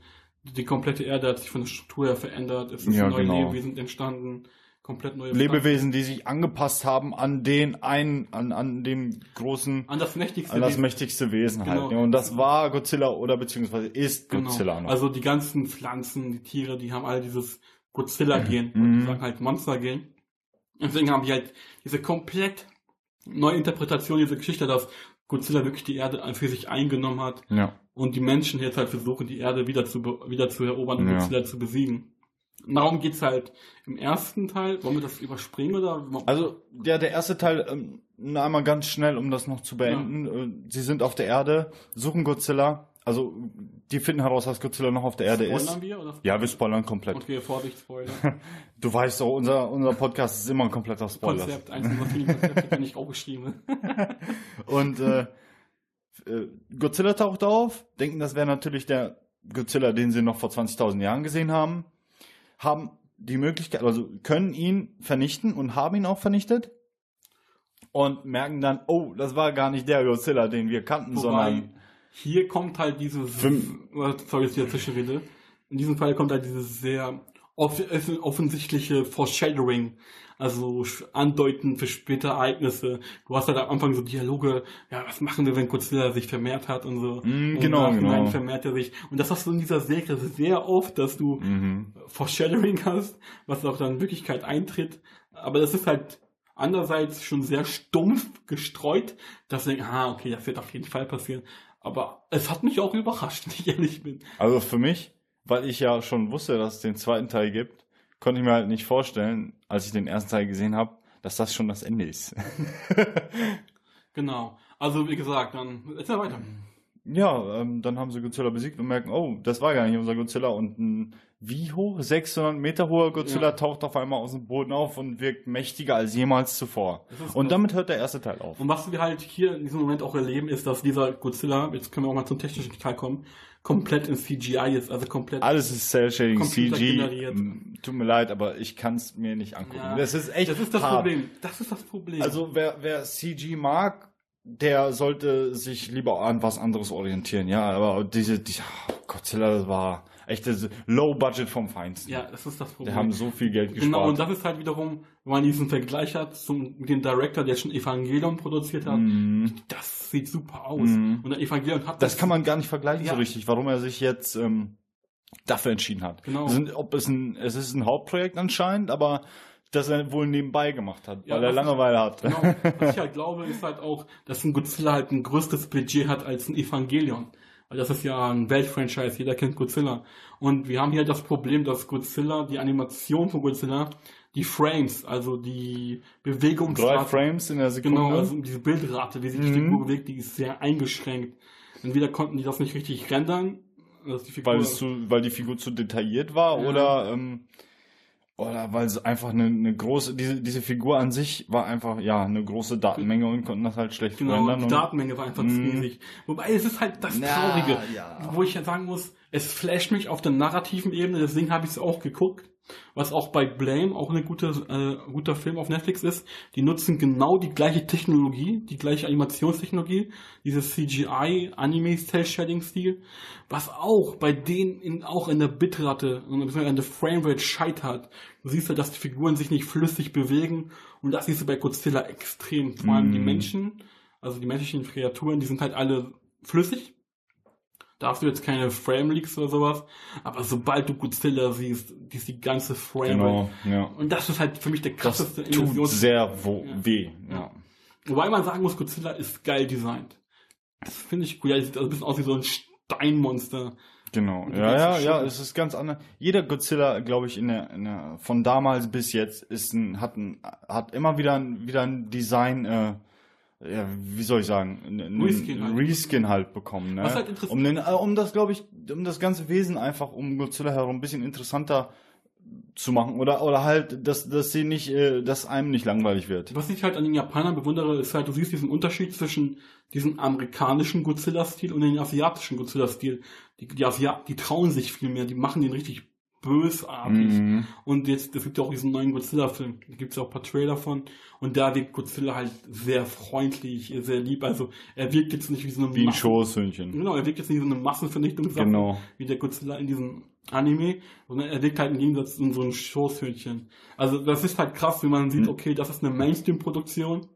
die komplette Erde hat sich von der Struktur her verändert. Es ist Ja, neue genau. Lebewesen entstanden. komplett neue Lebewesen, die sich angepasst haben an den einen, an, an dem großen, an das mächtigste an das Wesen. mächtigste Wesen Genau. halt. Ja, und das war Godzilla oder beziehungsweise ist Genau. Godzilla noch. Also die ganzen Pflanzen, die Tiere, die haben alle dieses Godzilla-Gen, Mhm. die sagen halt Monster-Gen. Deswegen haben die halt diese komplett neue Interpretation dieser Geschichte, dass Godzilla wirklich die Erde für sich eingenommen hat ja. Und die Menschen jetzt halt versuchen, die Erde wieder zu, wieder zu erobern und Ja. Godzilla zu besiegen. Und Darum geht's halt im ersten Teil. Wollen wir das überspringen oder? Also, ja, der erste Teil, ähm, nur einmal ganz schnell, um das noch zu beenden. Äh, Sie sind auf der Erde, suchen Godzilla. Also, die finden heraus, dass Godzilla noch auf der Erde ist. Spoilern wir? Oder? Ja, wir spoilern komplett. Okay, Vorsicht, Spoiler. Du weißt doch, unser, unser Podcast ist immer ein kompletter Spoiler. Konzept, eins unserer vielen Konzepte, kann ich auch geschrieben. Und äh, Godzilla taucht auf, denken, das wäre natürlich der Godzilla, den sie noch vor 20.000 Jahren gesehen haben, haben die Möglichkeit, also können ihn vernichten und haben ihn auch vernichtet. Und merken dann, oh, das war gar nicht der Godzilla, den wir kannten, Wobei, sondern hier kommt halt dieses, Fünf- sorry, dass ich dazwischen rede. In diesem Fall kommt halt dieses sehr off off- offensichtliche Foreshadowing, also Andeuten für spätere Ereignisse. Du hast halt am Anfang so Dialoge, ja, was machen wir, wenn Godzilla sich vermehrt hat und so. Mm, und genau, Nachhinein genau. vermehrt er sich. Und das hast du in dieser Serie sehr oft, dass du mhm. Foreshadowing hast, was auch dann in Wirklichkeit eintritt. Aber das ist halt andererseits schon sehr stumpf gestreut, dass ich denke, ah, okay, das wird auf jeden Fall passieren. Aber es hat mich auch überrascht, wenn ich ehrlich bin. also für mich, weil ich ja schon wusste, dass es den zweiten Teil gibt, konnte ich mir halt nicht vorstellen, als ich den ersten Teil gesehen habe, dass das schon das Ende ist. Genau. Also wie gesagt, dann erzähl weiter. Ja, ähm, dann haben sie Godzilla besiegt und merken, oh, das war gar nicht unser Godzilla. Und ein wie hoch? 600 Meter hoher Godzilla Ja. taucht auf einmal aus dem Boden auf und wirkt mächtiger als jemals zuvor. Und damit hört der erste Teil auf. Und was wir halt hier in diesem Moment auch erleben, ist, dass dieser Godzilla, jetzt können wir auch mal zum technischen Teil kommen, komplett in CGI ist, also komplett. Alles ist Cell-Shading, Computer CG. Tut mir leid, aber ich kann es mir nicht angucken. Ja, das ist echt das ist das hart. Problem. Das ist das Problem. Also wer, wer CG mag, der sollte sich lieber an was anderes orientieren. Ja, aber diese, diese Godzilla, das war echt das Low Budget vom Feinsten. ja, das ist das Problem. Die haben so viel Geld gespart. Genau, und das ist halt wiederum, wenn man diesen Vergleich hat zum, dem Director, der schon Evangelion produziert hat, Mhm. das sieht super aus. Mhm. Und der Evangelion hat Das kann man gar nicht vergleichen Ja. so richtig, warum er sich jetzt ähm, dafür entschieden hat. Genau. Es, sind, ob es, ein, es ist ein Hauptprojekt anscheinend, aber das er wohl nebenbei gemacht hat, Ja, weil er das- Langeweile hat. Genau. Was ich halt glaube, ist halt auch, dass ein Godzilla halt ein größtes Budget hat als ein Evangelion. Weil das ist ja ein Weltfranchise, jeder kennt Godzilla. Und wir haben hier das Problem, dass Godzilla, die Animation von Godzilla, die Frames, also die Drei Bewegungsrate, Frames in der Sekunde. genau, also diese Bildrate, wie sich die Mhm. Figur bewegt, die ist sehr eingeschränkt. Entweder konnten die das nicht richtig rendern, dass die Figur weil, zu, weil die Figur zu detailliert war Ja. oder ähm, oder weil es einfach eine, eine große diese diese Figur an sich war einfach ja eine große Datenmenge und konnten das halt schlecht Genau, rendern die Datenmenge war einfach zu Mhm. riesig. Wobei es ist halt das Na, Traurige, ja. wo ich ja sagen muss, es flasht mich auf der narrativen Ebene, deswegen habe ich es auch geguckt. Was auch bei Blame auch eine gute, äh, guter Film auf Netflix ist. Die nutzen genau die gleiche Technologie, die gleiche Animationstechnologie, dieses CGI Anime Cell Shading Stil, was auch bei denen in, auch in der Bitrate beziehungsweise in der Framerate scheitert. Du siehst ja, dass die Figuren sich nicht flüssig bewegen und das siehst du bei Godzilla extrem. Vor allem die Mhm. Menschen, also die menschlichen Kreaturen, die sind halt alle flüssig. Da hast du jetzt keine Frame Leaks oder sowas, aber sobald du Godzilla siehst, die ist die ganze Frame. genau ja Und das ist halt für mich der das krasseste tut sehr wo, Ja. weh ja. Wobei man sagen muss, Godzilla ist geil designt. Das finde ich cool. Ja, sieht also ein bisschen aus wie so ein Steinmonster. Genau, ja, ja, ja, es ist ganz anders. Jeder Godzilla, glaube ich, in der, in der, von damals bis jetzt ist ein, hat ein, hat immer wieder ein, wieder ein Design, äh, ja, wie soll ich sagen, ein, ein Reskin halt. Reskin halt bekommen, ne? Was halt interessant- um den, äh, um das, glaube ich, um das ganze Wesen einfach um Godzilla herum ein bisschen interessanter zu machen oder, oder halt, dass, dass sie nicht, äh, dass einem nicht langweilig wird. Was ich halt an den Japanern bewundere, ist halt, du siehst diesen Unterschied zwischen diesem amerikanischen Godzilla-Stil und dem asiatischen Godzilla-Stil. Die, die Asiaten, die trauen sich viel mehr, die machen den richtig bösartig. Mhm. Und jetzt, es gibt ja auch diesen neuen Godzilla-Film, da gibt es ja auch ein paar Trailer von. Und da wirkt Godzilla halt sehr freundlich, sehr lieb. Also er wirkt jetzt nicht wie so eine Wie ein Massen- Schoßhündchen. Genau, er wirkt jetzt nicht wie so eine Massenvernichtung, Genau. wie der Godzilla in diesen Anime, sondern er wirkt halt im Gegensatz in so ein Schoßhündchen. Also das ist halt krass, wenn man sieht, Mhm. okay, das ist eine Mainstream-Produktion,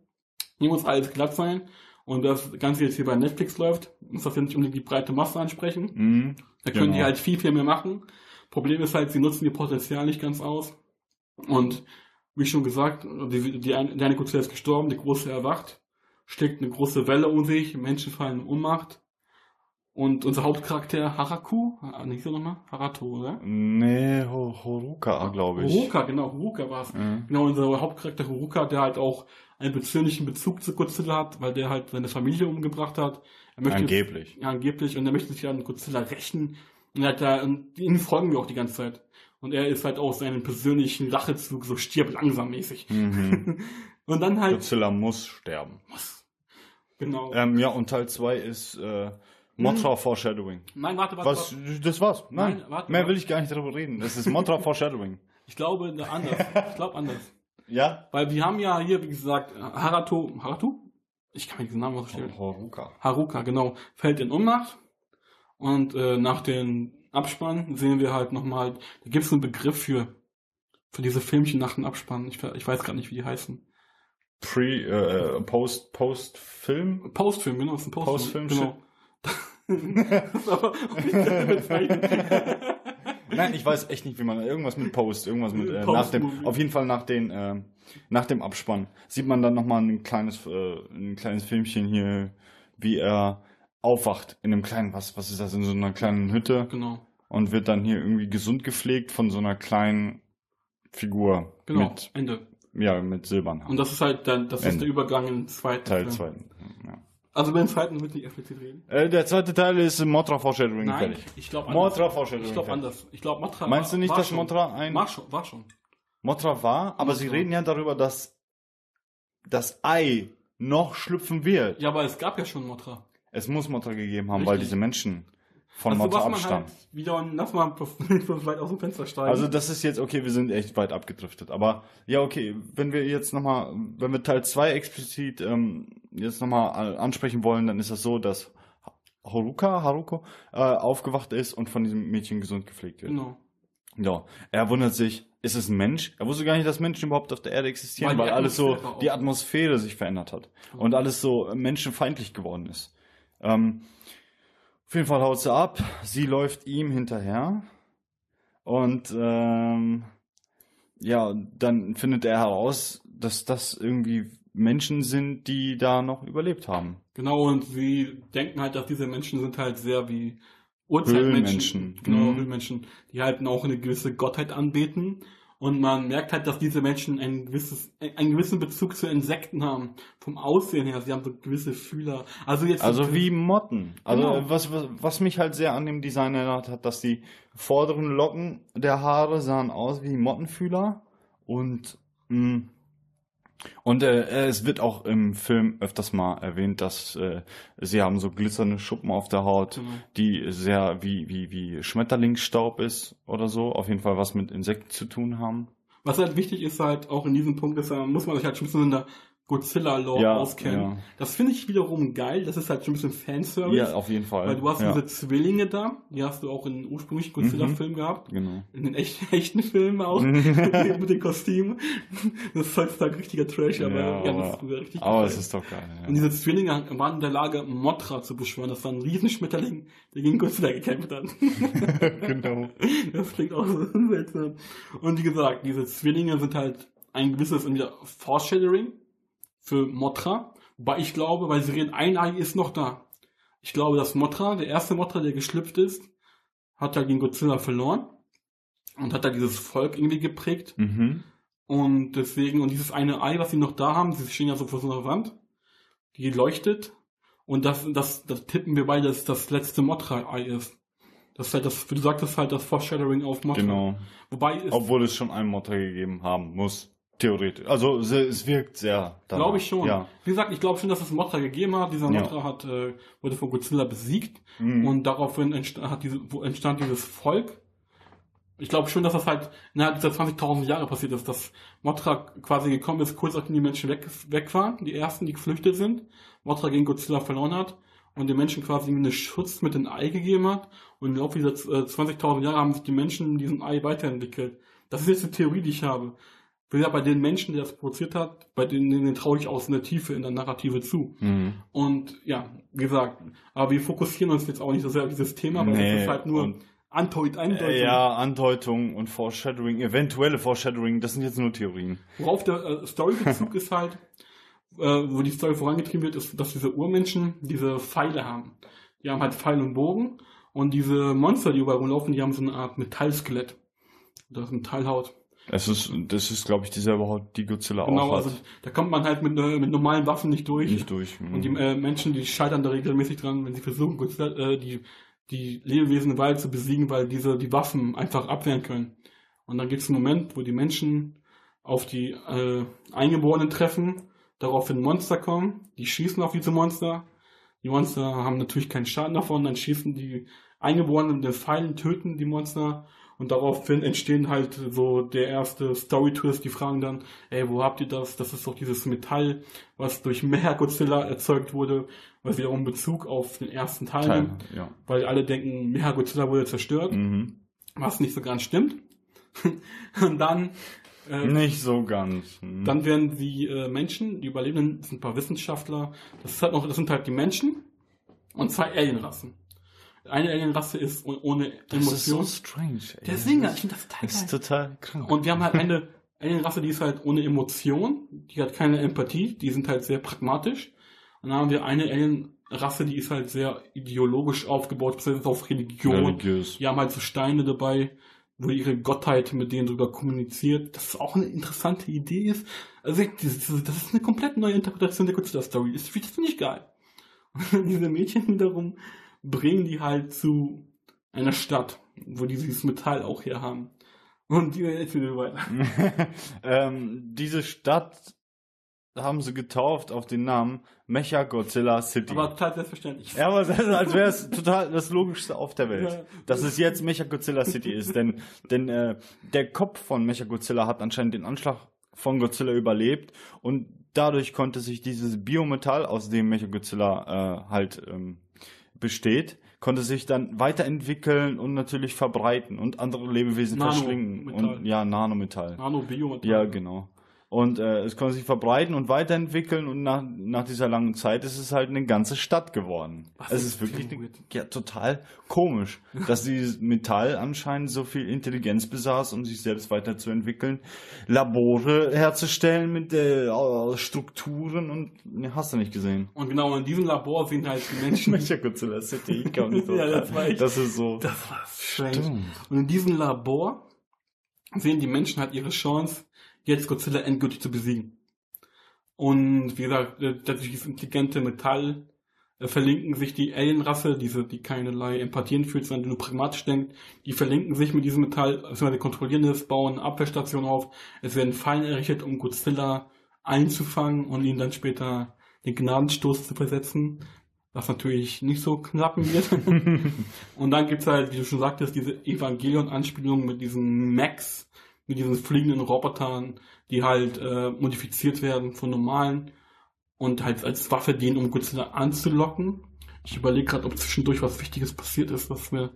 hier muss alles glatt sein und das Ganze jetzt hier bei Netflix läuft, muss das ja nicht unbedingt die breite Masse ansprechen. Mhm. Da können die Genau. halt viel, viel mehr machen. Problem ist halt, sie nutzen ihr Potenzial nicht ganz aus. Und wie schon gesagt, die, die, eine- der eine Godzilla ist gestorben, der große erwacht, schlägt eine große Welle um sich, Menschen fallen in Ohnmacht. Und unser Hauptcharakter Haraku, ah, nicht so nochmal? Harato, oder? Nee, Ho- Horuka, glaube ich. Huruka, genau, Huruka war es. Mhm. Genau, unser Hauptcharakter Huruka, der halt auch einen persönlichen Bezug zu Godzilla hat, weil der halt seine Familie umgebracht hat. Er möchte Angeblich. Ja, angeblich. Und er möchte sich an Godzilla rächen. Und er hat da, und ihm folgen wir auch die ganze Zeit. Und er ist halt auch seinen persönlichen Rachezug, so stirb langsam mäßig. Mhm. Und dann halt, Godzilla muss sterben. genau. Ähm, ja, und Teil 2 ist äh, Mothra Foreshadowing. Nein, warte, warte, Was? warte. Das war's. Nein, Nein, warte, mehr warte. will ich gar nicht darüber reden. Das ist Mothra Foreshadowing. Ich glaube anders. Ich glaube anders. Ja? Weil wir haben ja hier, wie gesagt, Harato, Harato? Ich kann mir diesen Namen vorstellen. Horuka. Haruka, genau, fällt in Ohnmacht. Und äh, nach dem Abspann sehen wir halt nochmal, da gibt es einen Begriff für, für diese Filmchen nach dem Abspann. Ich, ich weiß gerade nicht, wie die heißen. Pre, äh, Post, Post Film? Postfilm, genau, ist ein Postfilm. Postfilm, genau. das ist aber offizielle Bezeichnung. Nein, ich weiß echt nicht, wie man irgendwas mit Post, irgendwas mit äh, nach dem, auf jeden Fall nach den, äh, nach dem Abspann sieht man dann nochmal ein kleines, äh, ein kleines Filmchen hier, wie er aufwacht in einem kleinen, was, was ist das, in so einer kleinen Hütte genau, und wird dann hier irgendwie gesund gepflegt von so einer kleinen Figur genau, mit, Ende. ja, mit Silbern. Und das ist halt dann, das ist Ende. der Übergang in den zweiten Teil Film. 2. Ja. Also den zweiten wird nicht explizit reden. Äh, der zweite Teil ist Mothra Foreshadowing Nein, fertig. ich glaube anders. Mothra Foreshadowing Ich glaube anders. Ich glaube Mothra Meinst du war- nicht, war dass schon. Mothra ein War schon, war schon. Mothra war, aber sie Mothra. reden ja darüber, dass das Ei noch schlüpfen wird. Ja, aber es gab ja schon Mothra. Es muss Mothra gegeben haben, weil Richtig. diese Menschen von Also, man abstammen. Halt wieder, lass mal weit aus dem Fenster steigen. Also das ist jetzt, okay, wir sind echt weit abgedriftet. Aber ja, okay, wenn wir jetzt nochmal, wenn wir Teil 2 explizit ähm, jetzt nochmal ansprechen wollen, dann ist das so, dass Haruka, Haruko, äh, aufgewacht ist und von diesem Mädchen gesund gepflegt wird. genau. Ja, er wundert sich, ist es ein Mensch? Er wusste gar nicht, dass Menschen überhaupt auf der Erde existieren, Weil weil, alles so, die Atmosphäre sich verändert hat und alles so äh, menschenfeindlich geworden ist. Ähm, auf jeden Fall haut sie ab, sie läuft ihm hinterher und ähm, ja, dann findet er heraus, dass das irgendwie Menschen sind, die da noch überlebt haben. Genau, und sie denken halt, dass diese Menschen sind halt sehr wie Urzeitmenschen. Höhlenmenschen. Genau, Mhm. Höhlenmenschen, die halt auch eine gewisse Gottheit anbeten. Und man merkt halt, dass diese Menschen ein gewisses, einen gewissen Bezug zu Insekten haben. Vom Aussehen her, sie haben so gewisse Fühler. Also jetzt. Also wie Motten. Also Genau. was, was, was mich halt sehr an dem Design erinnert hat, dass die vorderen Locken der Haare sahen aus wie Mottenfühler und mh, und äh, es wird auch im Film öfters mal erwähnt, dass äh, sie haben so glitzernde Schuppen auf der Haut, Genau. die sehr wie wie wie Schmetterlingsstaub ist oder so. Auf jeden Fall was mit Insekten zu tun haben. Was halt wichtig ist halt auch in diesem Punkt ist, da muss man sich halt schon ein bisschen in der Godzilla-Lore Ja, auskennen. ja. Das finde ich wiederum geil. Das ist halt schon ein bisschen Fanservice. Ja, auf jeden Fall. weil du hast ja, diese Zwillinge da, die hast du auch in den ursprünglichen Godzilla-Film gehabt. genau. In den echten, echten Filmen auch. mit den Kostümen. Das ist heutzutage richtiger Trash, aber Ja, ja, das aber- ist richtig Aber geil. es ist doch geil. Ja. Und diese Zwillinge waren in der Lage, Mothra zu beschwören. Das war ein Riesenschmetterling, der gegen Godzilla gekämpft hat. genau. Das klingt auch so seltsam. Und wie gesagt, diese Zwillinge sind halt ein gewisses Foreshadowing für Mothra. Wobei ich glaube, weil sie reden, ein Ei ist noch da. Ich glaube, dass Mothra, der erste Mothra, der geschlüpft ist, hat halt gegen Godzilla verloren. Und hat da dieses Volk irgendwie geprägt. Mhm. Und deswegen, und dieses eine Ei, was sie noch da haben, sie stehen ja so vor so einer Wand, die leuchtet. Und das, das, das tippen wir bei, dass das letzte Mothra-Ei ist. Das ist halt das, wie du sagtest, halt das Foreshadowing auf Mothra. Genau. Wobei es, Obwohl es schon einen Motor gegeben haben muss. Theoretisch. Also es, wirkt sehr. glaube ich schon. Ja. Wie gesagt, ich glaube schon, dass es Mothra gegeben hat. Dieser Ja. Mothra hat, äh, wurde von Godzilla besiegt. Mhm. Und daraufhin entstand, diese, entstand dieses Volk. Ich glaube schon, dass das halt innerhalb dieser 20.000 Jahre passiert ist, dass Mothra quasi gekommen ist, kurz nachdem die Menschen weg, weg waren, die ersten, die geflüchtet sind. Mothra gegen Godzilla verloren hat. und den Menschen quasi einen Schutz mit dem Ei gegeben hat. Und im Laufe dieser äh, 20.000 Jahre haben sich die Menschen in diesem Ei weiterentwickelt. Das ist jetzt eine Theorie, die ich habe. Wie gesagt, bei den Menschen, die das produziert hat, bei denen, denen traue ich aus einer Tiefe in der Narrative zu. Mhm. Und ja, wie gesagt, aber wir fokussieren uns jetzt auch nicht so sehr auf dieses Thema, weil Nee, das ist halt nur Andeut Andeutung. Äh, Ja, Andeutung und Foreshadowing, eventuelle Foreshadowing, das sind jetzt nur Theorien. Worauf der äh, Storybezug ist halt, äh, wo die Story vorangetrieben wird, ist, dass diese Urmenschen diese Pfeile haben. Die haben halt Pfeil und Bogen und diese Monster, die überall rumlaufen, die haben so eine Art Metallskelett. Das ist Metallhaut. Es ist, das ist, glaube ich, dieselbe Haut, die Godzilla Genau, auch hat. also da kommt man halt mit, äh, mit normalen Waffen nicht durch. nicht durch. Mhm. Und die äh, Menschen, die scheitern da regelmäßig dran, wenn sie versuchen, Godzilla, äh, die, die Lebewesen im Wald zu besiegen, weil diese die Waffen einfach abwehren können. Und dann gibt es einen Moment, wo die Menschen auf die äh, Eingeborenen treffen, daraufhin Monster kommen, die schießen auf diese Monster. Die Monster haben natürlich keinen Schaden davon, dann schießen die Eingeborenen mit den Pfeilen, töten die Monster und daraufhin entstehen halt so der erste Story-Twist, die fragen dann, ey, wo habt ihr das? Das ist doch dieses Metall, was durch Mechagodzilla erzeugt wurde, was wiederum Bezug auf den ersten Teil Teil, nimmt, ja. weil alle denken, Mechagodzilla wurde zerstört, Mhm. was nicht so ganz stimmt. und dann äh, Nicht so ganz. Mhm. dann werden die äh, Menschen, die Überlebenden, sind ein paar Wissenschaftler, das, ist halt noch, das sind halt die Menschen und zwei Alienrassen. Eine Alienrasse ist oh- ohne das ist so strange. Ey. Der Singer, ich finde das total Das ist total krank. Und wir haben halt eine Alienrasse, die ist halt ohne Emotion, die hat keine Empathie, die sind halt sehr pragmatisch. Und dann haben wir eine Alienrasse, die ist halt sehr ideologisch aufgebaut, beziehungsweise auf Religion. Religiös. Die haben halt so Steine dabei, wo ihre Gottheit mit denen drüber kommuniziert. Das ist auch eine interessante Idee ist. Also das ist eine komplett neue Interpretation der Godzilla-Story. Das finde ich geil. Und diese Mädchen wiederum bringen die halt zu einer Stadt, wo die dieses Metall auch her haben. Und die wieder weiter. ähm, diese Stadt haben sie getauft auf den Namen Mecha Godzilla City. Aber total selbstverständlich. ja, aber ist, als wäre es total das Logischste auf der Welt, Ja. dass es jetzt Mecha Godzilla City ist, denn denn äh, der Kopf von Mecha Godzilla hat anscheinend den Anschlag von Godzilla überlebt und dadurch konnte sich dieses Biometall, aus dem Mecha Godzilla äh, halt ähm, besteht, konnte sich dann weiterentwickeln und natürlich verbreiten und andere Lebewesen verschlingen Nanometall. und ja Nanometall. Nano, Bio, Ja, genau. Und äh, es konnte sich verbreiten und weiterentwickeln und nach, nach dieser langen Zeit ist es halt eine ganze Stadt geworden. Was es ist wirklich eine, ja, total komisch, dass dieses Metall anscheinend so viel Intelligenz besaß, um sich selbst weiterzuentwickeln, Labore herzustellen mit äh, Strukturen und ja, hast du nicht gesehen. Und genau in diesem Labor sind halt die Menschen. Mechagodzilla City, ich glaube nicht so. Ja, das war echt- das ist so. das war strange. Stimmt. Und in diesem Labor sehen die Menschen halt ihre Chance, jetzt Godzilla endgültig zu besiegen. Und wie gesagt, äh, durch dieses intelligente Metall äh, verlinken sich die Alienrasse, diese, die keinerlei Empathie entführt, sondern die nur pragmatisch denkt, die verlinken sich mit diesem Metall, beziehungsweise kontrollieren es, bauen eine Abwehrstation auf, es werden Fallen errichtet, um Godzilla einzufangen und ihn dann später den Gnadenstoß zu versetzen, was natürlich nicht so knappen wird. Und dann gibt's halt, wie du schon sagtest, diese Evangelion-Anspielung mit diesen Max, mit diesen fliegenden Robotern, die halt äh, modifiziert werden von normalen und halt als Waffe dienen, um Godzilla anzulocken. Ich überlege gerade, ob zwischendurch was Wichtiges passiert ist, was mir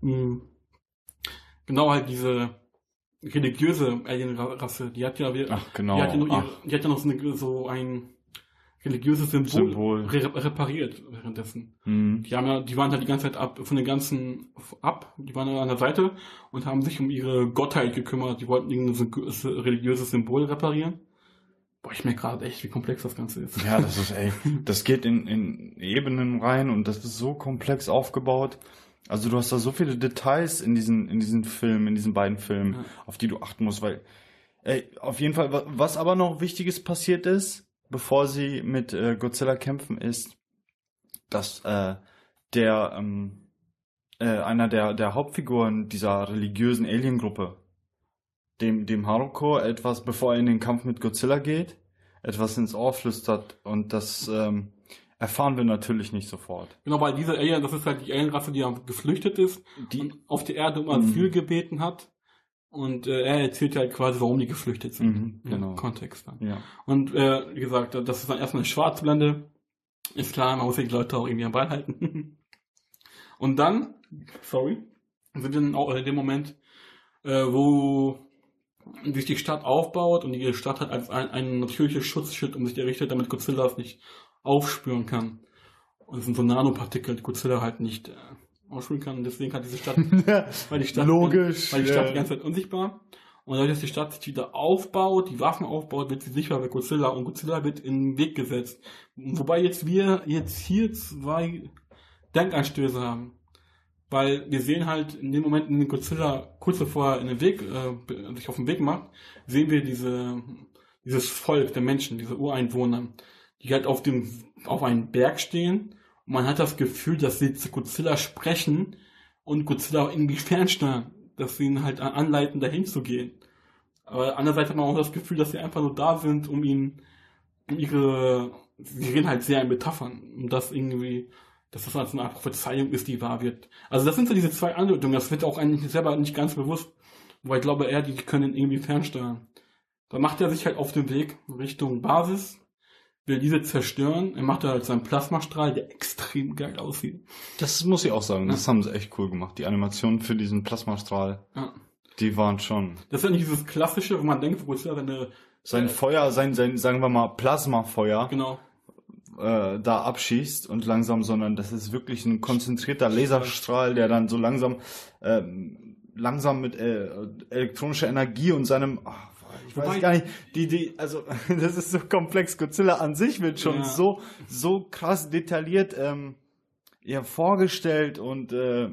mh, genau halt diese religiöse Alien-Rasse, die hat ja, Ach, genau. die hat ja, noch, ihre, die hat ja noch so, eine, so ein religiöses Symbol, Symbol. Re repariert währenddessen. Mhm. Die haben ja, die waren halt die ganze Zeit ab, von den ganzen ab, die waren an der Seite und haben sich um ihre Gottheit gekümmert. Die wollten irgendein religiöses Symbol reparieren. Boah, ich merke gerade echt, wie komplex das Ganze ist. Ja, das ist ey, das geht in, in Ebenen rein und das ist so komplex aufgebaut. Also du hast da so viele Details in diesen, in diesen Filmen, in diesen beiden Filmen, Ja. auf die du achten musst, weil, ey, auf jeden Fall, wa- was aber noch Wichtiges passiert ist, bevor sie mit äh, Godzilla kämpfen, ist, dass äh, der, ähm, äh, einer der, der Hauptfiguren dieser religiösen Aliengruppe, dem, dem Haruko etwas, bevor er in den Kampf mit Godzilla geht, etwas ins Ohr flüstert und das ähm, erfahren wir natürlich nicht sofort. Genau, weil diese Alien, das ist halt die Alienrasse, die geflüchtet ist Die, und auf der Erde um Mhm. Asyl gebeten hat. Und äh, er erzählt halt quasi, warum die geflüchtet sind. Mhm, Im genau. Kontext dann. ja. Und äh, wie gesagt, das ist dann erstmal eine Schwarzblende. Ist klar, man muss die Leute auch irgendwie am Ball halten. Und dann, sorry, sind wir dann auch in dem Moment, äh, wo sich die Stadt aufbaut und die Stadt hat als ein, ein natürliches Schutzschild um sich errichtet, damit Godzilla es nicht aufspüren kann. Und es sind so Nanopartikel, die Godzilla halt nicht ausspüren kann. Und deswegen hat diese Stadt, weil die Stadt, Logisch, weil die Stadt ja. die ganze Zeit unsichtbar. Und dadurch, dass die Stadt sich wieder aufbaut, die Waffen aufbaut, wird sie sichtbar bei Godzilla und Godzilla wird in den Weg gesetzt. Wobei jetzt wir jetzt hier zwei Denkanstöße haben. Weil wir sehen halt in dem Moment, in dem Godzilla kurz bevor er in den Weg, äh, sich auf den Weg macht, sehen wir diese, dieses Volk der Menschen, diese Ureinwohner, die halt auf dem, auf einem Berg stehen und man hat das Gefühl, dass sie zu Godzilla sprechen und Godzilla irgendwie fernsteuern, dass sie ihn halt anleiten, dahin zu gehen. Aber andererseits hat man auch das Gefühl, dass sie einfach nur da sind, um ihn, um ihre, sie reden halt sehr in Metaphern, um das irgendwie, dass das als eine Art Prophezeiung ist, die wahr wird. Also das sind so diese zwei Andeutungen, das wird auch eigentlich selber nicht ganz bewusst, wobei ich glaube eher, die können ihn irgendwie fernsteuern. Da macht er sich halt auf den Weg Richtung Basis, will diese zerstören, er macht da halt seinen Plasmastrahl, der extrem geil aussieht. Das muss ich auch sagen, das haben sie echt cool gemacht. Die Animationen für diesen Plasmastrahl, Ja. die waren schon. Das ist ja nicht dieses klassische, wo man denkt, wo Godzilla seine, Sein Feuer, sein, sein, sagen wir mal, Plasmafeuer, genau, äh, da abschießt und langsam, sondern das ist wirklich ein konzentrierter Laserstrahl, der dann so langsam, ähm, langsam mit äh, elektronischer Energie und seinem, ach, ich weiß Wobei- gar nicht, die, die, also das ist so komplex. Godzilla an sich wird schon Ja. so, so krass detailliert ähm, ja, vorgestellt und äh,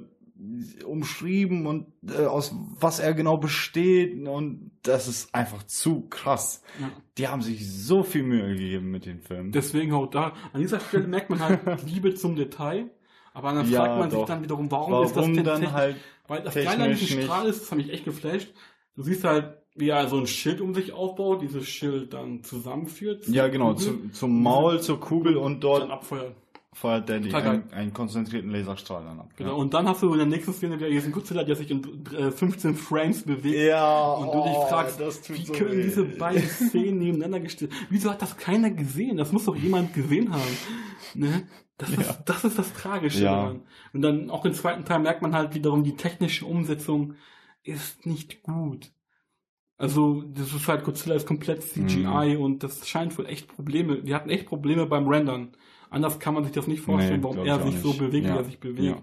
umschrieben und äh, aus was er genau besteht und das ist einfach zu krass. ja. Die haben sich so viel Mühe gegeben mit den Filmen. Deswegen auch da, an dieser Stelle merkt man halt Liebe zum Detail, aber dann Ja, fragt man sich doch. dann wiederum, warum, ist das Warum denn dann halt Weil das Geile an diesem nicht? Strahl ist, das hat mich echt geflasht. Du siehst halt, wie er so ein Schild um sich aufbaut, dieses Schild dann zusammenführt. Ja, genau, zu, zum Maul, zur Kugel und dann dort abfeuert. feuert Total einen, einen konzentrierten Laserstrahl dann ab. Genau. Und dann hast du in der nächsten Szene wieder diesen Godzilla, der sich in äh, 15 Frames bewegt. Ja, Und du dich oh, fragst, das tut wie so können weh. diese beiden Szenen nebeneinander gestellt? Wieso hat das keiner gesehen? Das muss doch jemand gesehen haben. Ne? Das, ist, das ist das Tragische Ja. Und dann auch im zweiten Teil merkt man halt wiederum, die technische Umsetzung ist nicht gut. Also, das ist halt, Godzilla ist komplett CGI Mhm. und das scheint wohl echt Probleme. Die hatten echt Probleme beim Rendern. Anders kann man sich das nicht vorstellen, Nee, warum er sich so bewegt, wie Ja. er sich bewegt. Ja.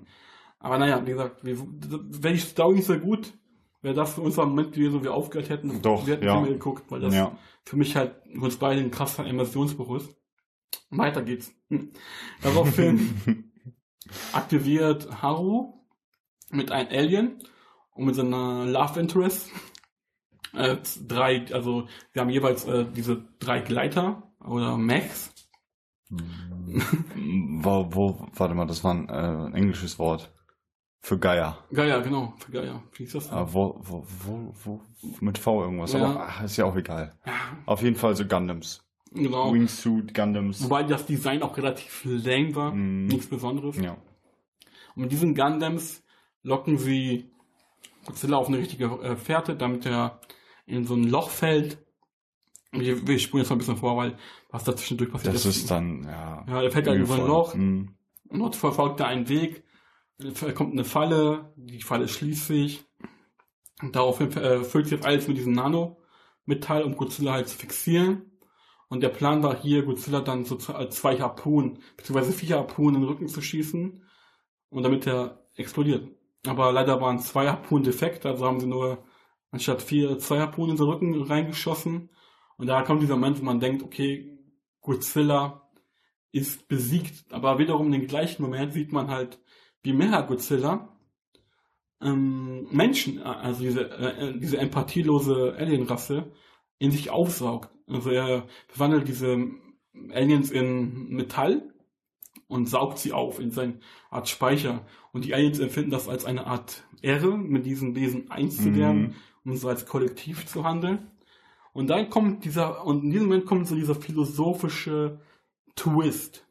Aber naja, wie gesagt, wir, wäre die Story nicht so gut, wäre das für uns am Moment gewesen, wo wir aufgehört hätten. Doch, wir hätten ja. Filme geguckt, weil das Ja. für mich halt uns beide ein krasser Immersionsbruch ist. Weiter geht's. Hm. Daraufhin aktiviert Haru mit einem Alien und mit seiner Love Interest äh, drei, also wir haben jeweils äh, diese drei Gleiter oder Mechs. wo, wo, warte mal, das war ein, äh, ein englisches Wort. Für Geier. Gaia, genau, für Gaia. Wie ist das? denn? Äh, wo, wo, wo, wo, mit V irgendwas. Ja. Aber ach, ist ja auch egal. Auf jeden Fall so Gundams. genau. Wingsuit Gundams. Wobei das Design auch relativ lame war. Mhm. Nichts Besonderes. Ja. Und mit diesen Gundams locken sie Godzilla auf eine richtige äh, Fährte, damit er in so ein Loch fällt. Wir, wir spulen jetzt mal ein bisschen vor, weil was dazwischendurch passiert Das ist dann, ja. Ja, er fällt in so ein. Loch. Mhm. Und dort verfolgt er einen Weg. Es kommt eine Falle, die Falle schließt sich. Und daraufhin äh, füllt sich jetzt alles mit diesem Nano-Metall, um Godzilla halt zu fixieren. Und der Plan war hier, Godzilla dann so zwei Harpunen, beziehungsweise vier Harpunen in den Rücken zu schießen. Und damit er explodiert. Aber leider waren zwei Harpunen defekt, also haben sie nur anstatt vier, zwei Harpunen in den Rücken reingeschossen. Und da kommt dieser Moment, wo man denkt, okay, Godzilla ist besiegt. Aber wiederum in dem gleichen Moment sieht man halt, wie Mecha-Godzilla ähm, Menschen, äh, also diese, äh, diese empathielose Alienrasse, in sich aufsaugt. Also er verwandelt diese Aliens in Metall und saugt sie auf in seine Art Speicher. Und die Aliens empfinden das als eine Art Ehre, mit diesen Wesen eins zu Mhm. Um so als Kollektiv zu handeln. Und dann kommt dieser, und in diesem Moment kommt so dieser philosophische Twist,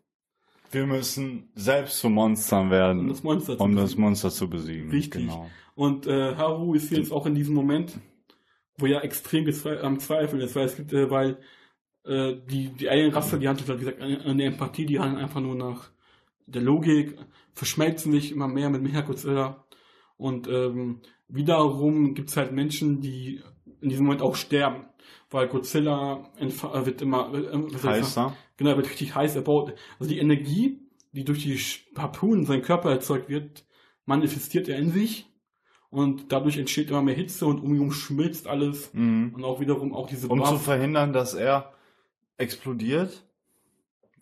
Wir müssen selbst zu Monstern werden, um das Monster zu um das besiegen. Monster zu besiegen. Richtig. Genau. Und äh, Haru ist jetzt auch in diesem Moment, wo er extrem am Zweifeln ist, weil es gibt, äh, weil äh, die, die Alien-Rasse, die hat, wie gesagt, eine, Empathie, die handeln einfach nur nach der Logik, verschmelzen sich immer mehr mit Mechagodzilla. Und ähm, wiederum gibt's halt Menschen, die in diesem Moment auch sterben. Weil Godzilla äh, wird immer äh, ich sagen? Heißer. Genau, er wird richtig heiß. Er baut, also die Energie, die durch die Harpunen in seinem Körper erzeugt wird, manifestiert er in sich. Und dadurch entsteht immer mehr Hitze und um ihn herum schmilzt alles. Mhm. Und auch wiederum auch diese Um zu Buff- verhindern, dass er explodiert,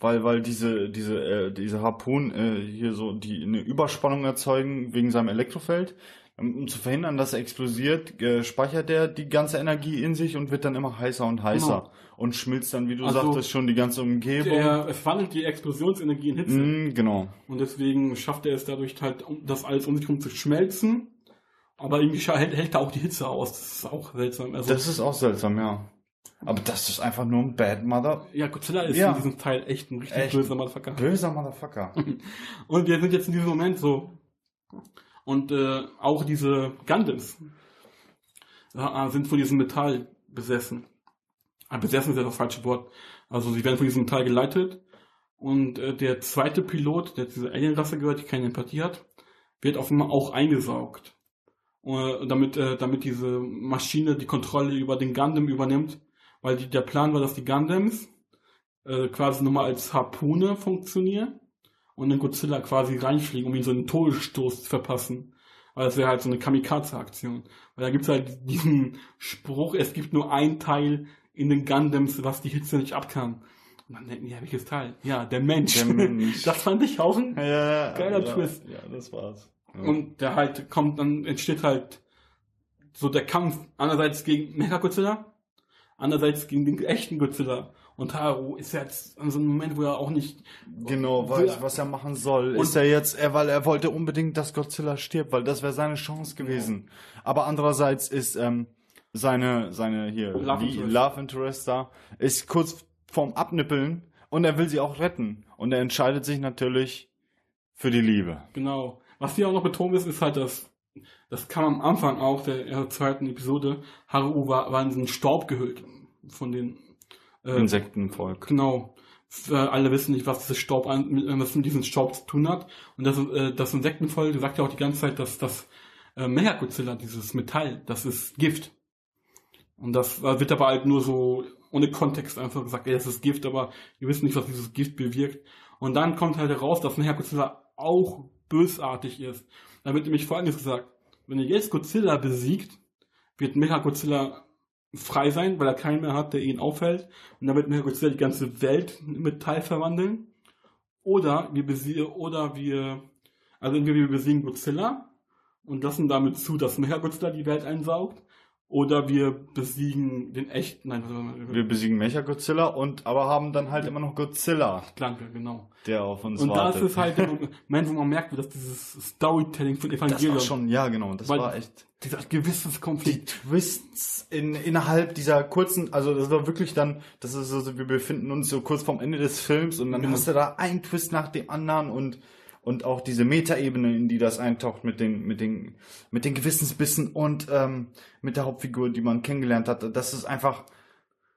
weil, weil diese, diese, äh, diese Harpunen äh, hier so die eine Überspannung erzeugen wegen seinem Elektrofeld. Um um zu verhindern, dass er explodiert, äh, speichert er die ganze Energie in sich und wird dann immer heißer und heißer. Genau. Und schmilzt dann, wie du Also, sagtest, schon die ganze Umgebung. der, es wandelt die Explosionsenergie in Hitze. Mhm, genau. Und deswegen schafft er es dadurch halt, das alles um sich herum zu schmelzen. Aber irgendwie hält, hält er auch die Hitze aus. Das ist auch seltsam. Also, Das ist auch seltsam, ja. Aber das ist einfach nur ein Bad Mother. ja, Godzilla ist Ja. in diesem Teil echt ein richtig Echt. böser Motherfucker. Böser Motherfucker. Und wir sind jetzt in diesem Moment so. Und äh, auch diese Gundams äh, sind von diesem Metall besessen. Äh, besessen ist ja das falsche Wort. Also sie werden von diesem Metall geleitet. Und äh, der zweite Pilot, der zu dieser Alien-Rasse gehört, die keine Empathie hat, wird auf einmal auch eingesaugt. Äh, damit, äh, damit diese Maschine die Kontrolle über den Gundam übernimmt. Weil die, der Plan war, dass die Gundams äh, quasi nochmal als Harpune funktionieren und dann Godzilla quasi reinfliegen, um ihm so einen Todesstoß zu verpassen. Weil das wäre halt so eine Kamikaze-Aktion. Weil da gibt's halt diesen Spruch, es gibt nur ein Teil in den Gundams, was die Hitze nicht ab kann. Und dann denken die, ja, welches Teil? Ja, der Mensch. Der Mensch. Das fand ich auch ein Ja, Geiler ja, Twist. Ja, das war's. Ja. und der halt kommt, dann entsteht halt so der Kampf einerseits gegen Mechagodzilla, andererseits gegen den echten Godzilla. Und Haru ist jetzt an so einem Moment, wo er auch nicht Genau, weiß, was er machen soll. Und- ist er jetzt, er, weil er wollte unbedingt, dass Godzilla stirbt, weil das wäre seine Chance gewesen. Aber andererseits ist ähm, seine, seine hier, Love die Interest. Love Interest da, ist kurz vorm Abnippeln und er will sie auch retten. Und er entscheidet sich natürlich für die Liebe. Genau. Was hier auch noch betont ist, ist halt, dass das kam am Anfang auch der, zweiten Episode. Haru war, war in diesen Staub gehüllt von den äh, Insektenvolk. Genau. Äh, alle wissen nicht, was dieses Staub an, mit, äh, was mit diesem Staub zu tun hat. Und das, äh, das Insektenvolk sagt ja auch die ganze Zeit, dass das äh, Mechagodzilla, dieses Metall, das ist Gift. Und das wird aber halt nur so ohne Kontext einfach gesagt, ey, das ist Gift, aber wir wissen nicht, was dieses Gift bewirkt. Und dann kommt halt heraus, dass Mechagodzilla auch bösartig ist. Da wird nämlich folgendes gesagt, wenn ihr jetzt Godzilla besiegt, wird Mechagodzilla frei sein, weil er keinen mehr hat, der ihn aufhält. Und wird Mechagodzilla die ganze Welt in Metall verwandeln. Oder wir besiegen, oder wir, also entweder wir besiegen Godzilla und lassen damit zu, dass Mechagodzilla die Welt einsaugt. Oder wir besiegen den echten, nein, Wir besiegen Mechagodzilla und aber haben dann halt immer noch Godzilla, Klanke, genau. der auf uns Und wartet. das ist halt der Moment, wo man merkt, dass dieses Storytelling von das Evangelion, war schon, ja genau, das war echt. dieser gewisses die. Twists in, innerhalb dieser kurzen, also das war wirklich dann, das ist so, wir befinden uns so kurz vorm Ende des Films und dann Genau. hast du da einen Twist nach dem anderen und und auch diese Metaebene, in die das eintaucht mit den mit den mit den Gewissensbissen und ähm, mit der Hauptfigur, die man kennengelernt hat, das ist einfach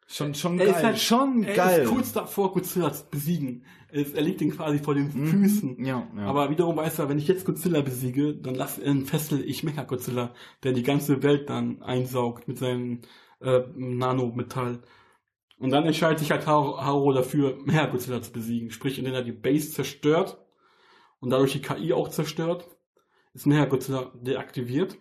schon schon Er geil, ist halt- schon Er geil. ist kurz davor, Godzilla zu besiegen. Er, ist, er liegt ihn quasi vor den Füßen. ja, ja. Aber wiederum weiß er, wenn ich jetzt Godzilla besiege, dann lass, dann fessel ich Mecha-Godzilla, der die ganze Welt dann einsaugt mit seinem äh, Nanometall. Und dann entscheidet sich halt Haru dafür, Mecha-Godzilla zu besiegen. Sprich, indem er die Base zerstört und dadurch die KI auch zerstört, ist Mecha-Godzilla deaktiviert.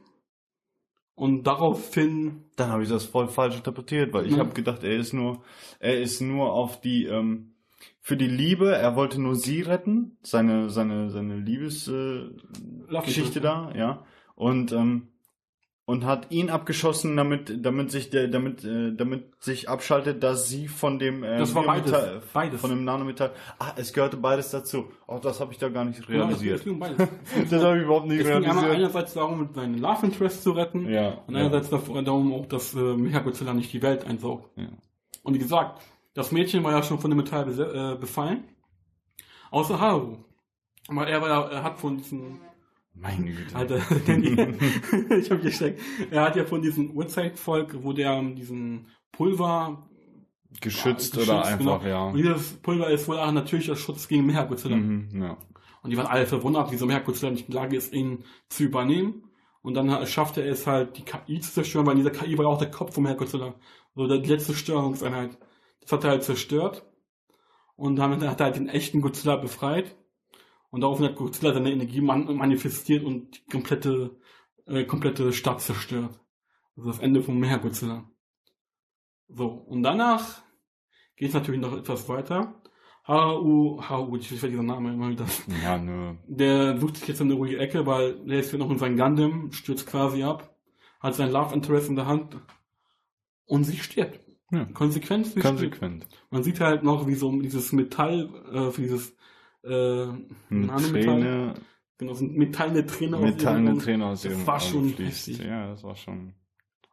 Und daraufhin Dann habe ich das voll falsch interpretiet, weil ich Ja. habe gedacht, er ist nur, er ist nur auf die, ähm, für die Liebe, er wollte nur sie retten, seine, seine, seine Liebesgeschichte äh, da, ja, und ähm, und hat ihn abgeschossen, damit, damit sich der, damit, äh, damit sich abschaltet, dass sie von dem, äh, Das war beides. Beides. von dem Nanometall, ah, es gehörte beides dazu. Auch das habe ich da gar nicht Ja, realisiert. ging um beides. das habe ich überhaupt nicht Es ging einmal realisiert. einerseits darum, seinen Love Interest zu retten. Ja, Und ja. einerseits davor- darum auch, dass äh, Mechagodzilla nicht die Welt einsaugt. Ja. Und wie gesagt, das Mädchen war ja schon von dem Metall äh, befallen. Außer Haru. Aber er, war ja, er hat von diesen. Meine Güte. Alter, ich hab gesteckt. Er hat ja von diesem Urzeitvolk, wo der diesen Pulver geschützt, geschützt, oder einfach, genau. ja. Und dieses Pulver ist wohl auch natürlicher Schutz gegen Meergodzilla. Mhm, ja. Und die waren alle verwundert, wieso Meergodzilla nicht in der Lage ist, ihn zu übernehmen. Und dann schaffte er es halt, die KI zu zerstören, weil in dieser KI war ja auch der Kopf vom Meergodzilla. So der, die letzte Steuerungseinheit. Das hat er halt zerstört. Und damit hat er halt den echten Godzilla befreit. Und daraufhin hat Godzilla seine Energie man manifestiert und die komplette, äh, komplette Stadt zerstört. Also das Ende vom Meergodzilla. So, und danach geht es natürlich noch etwas weiter. H.U. H.U. ich weiß dieser Name immer wieder. Ja, nö. Der sucht sich jetzt eine ruhige Ecke, weil der ist hier noch in sein Gundam, stürzt quasi ab, hat sein Love Interest in der Hand und sie stirbt. Ja. Konsequent, sie stirbt. Konsequent. Man sieht halt noch, wie so dieses Metall, äh, dieses, äh, Träne, genau, so metallene Träne aus metallene Träne aus Das ihrem war Auge schon heftig. Ja, das war schon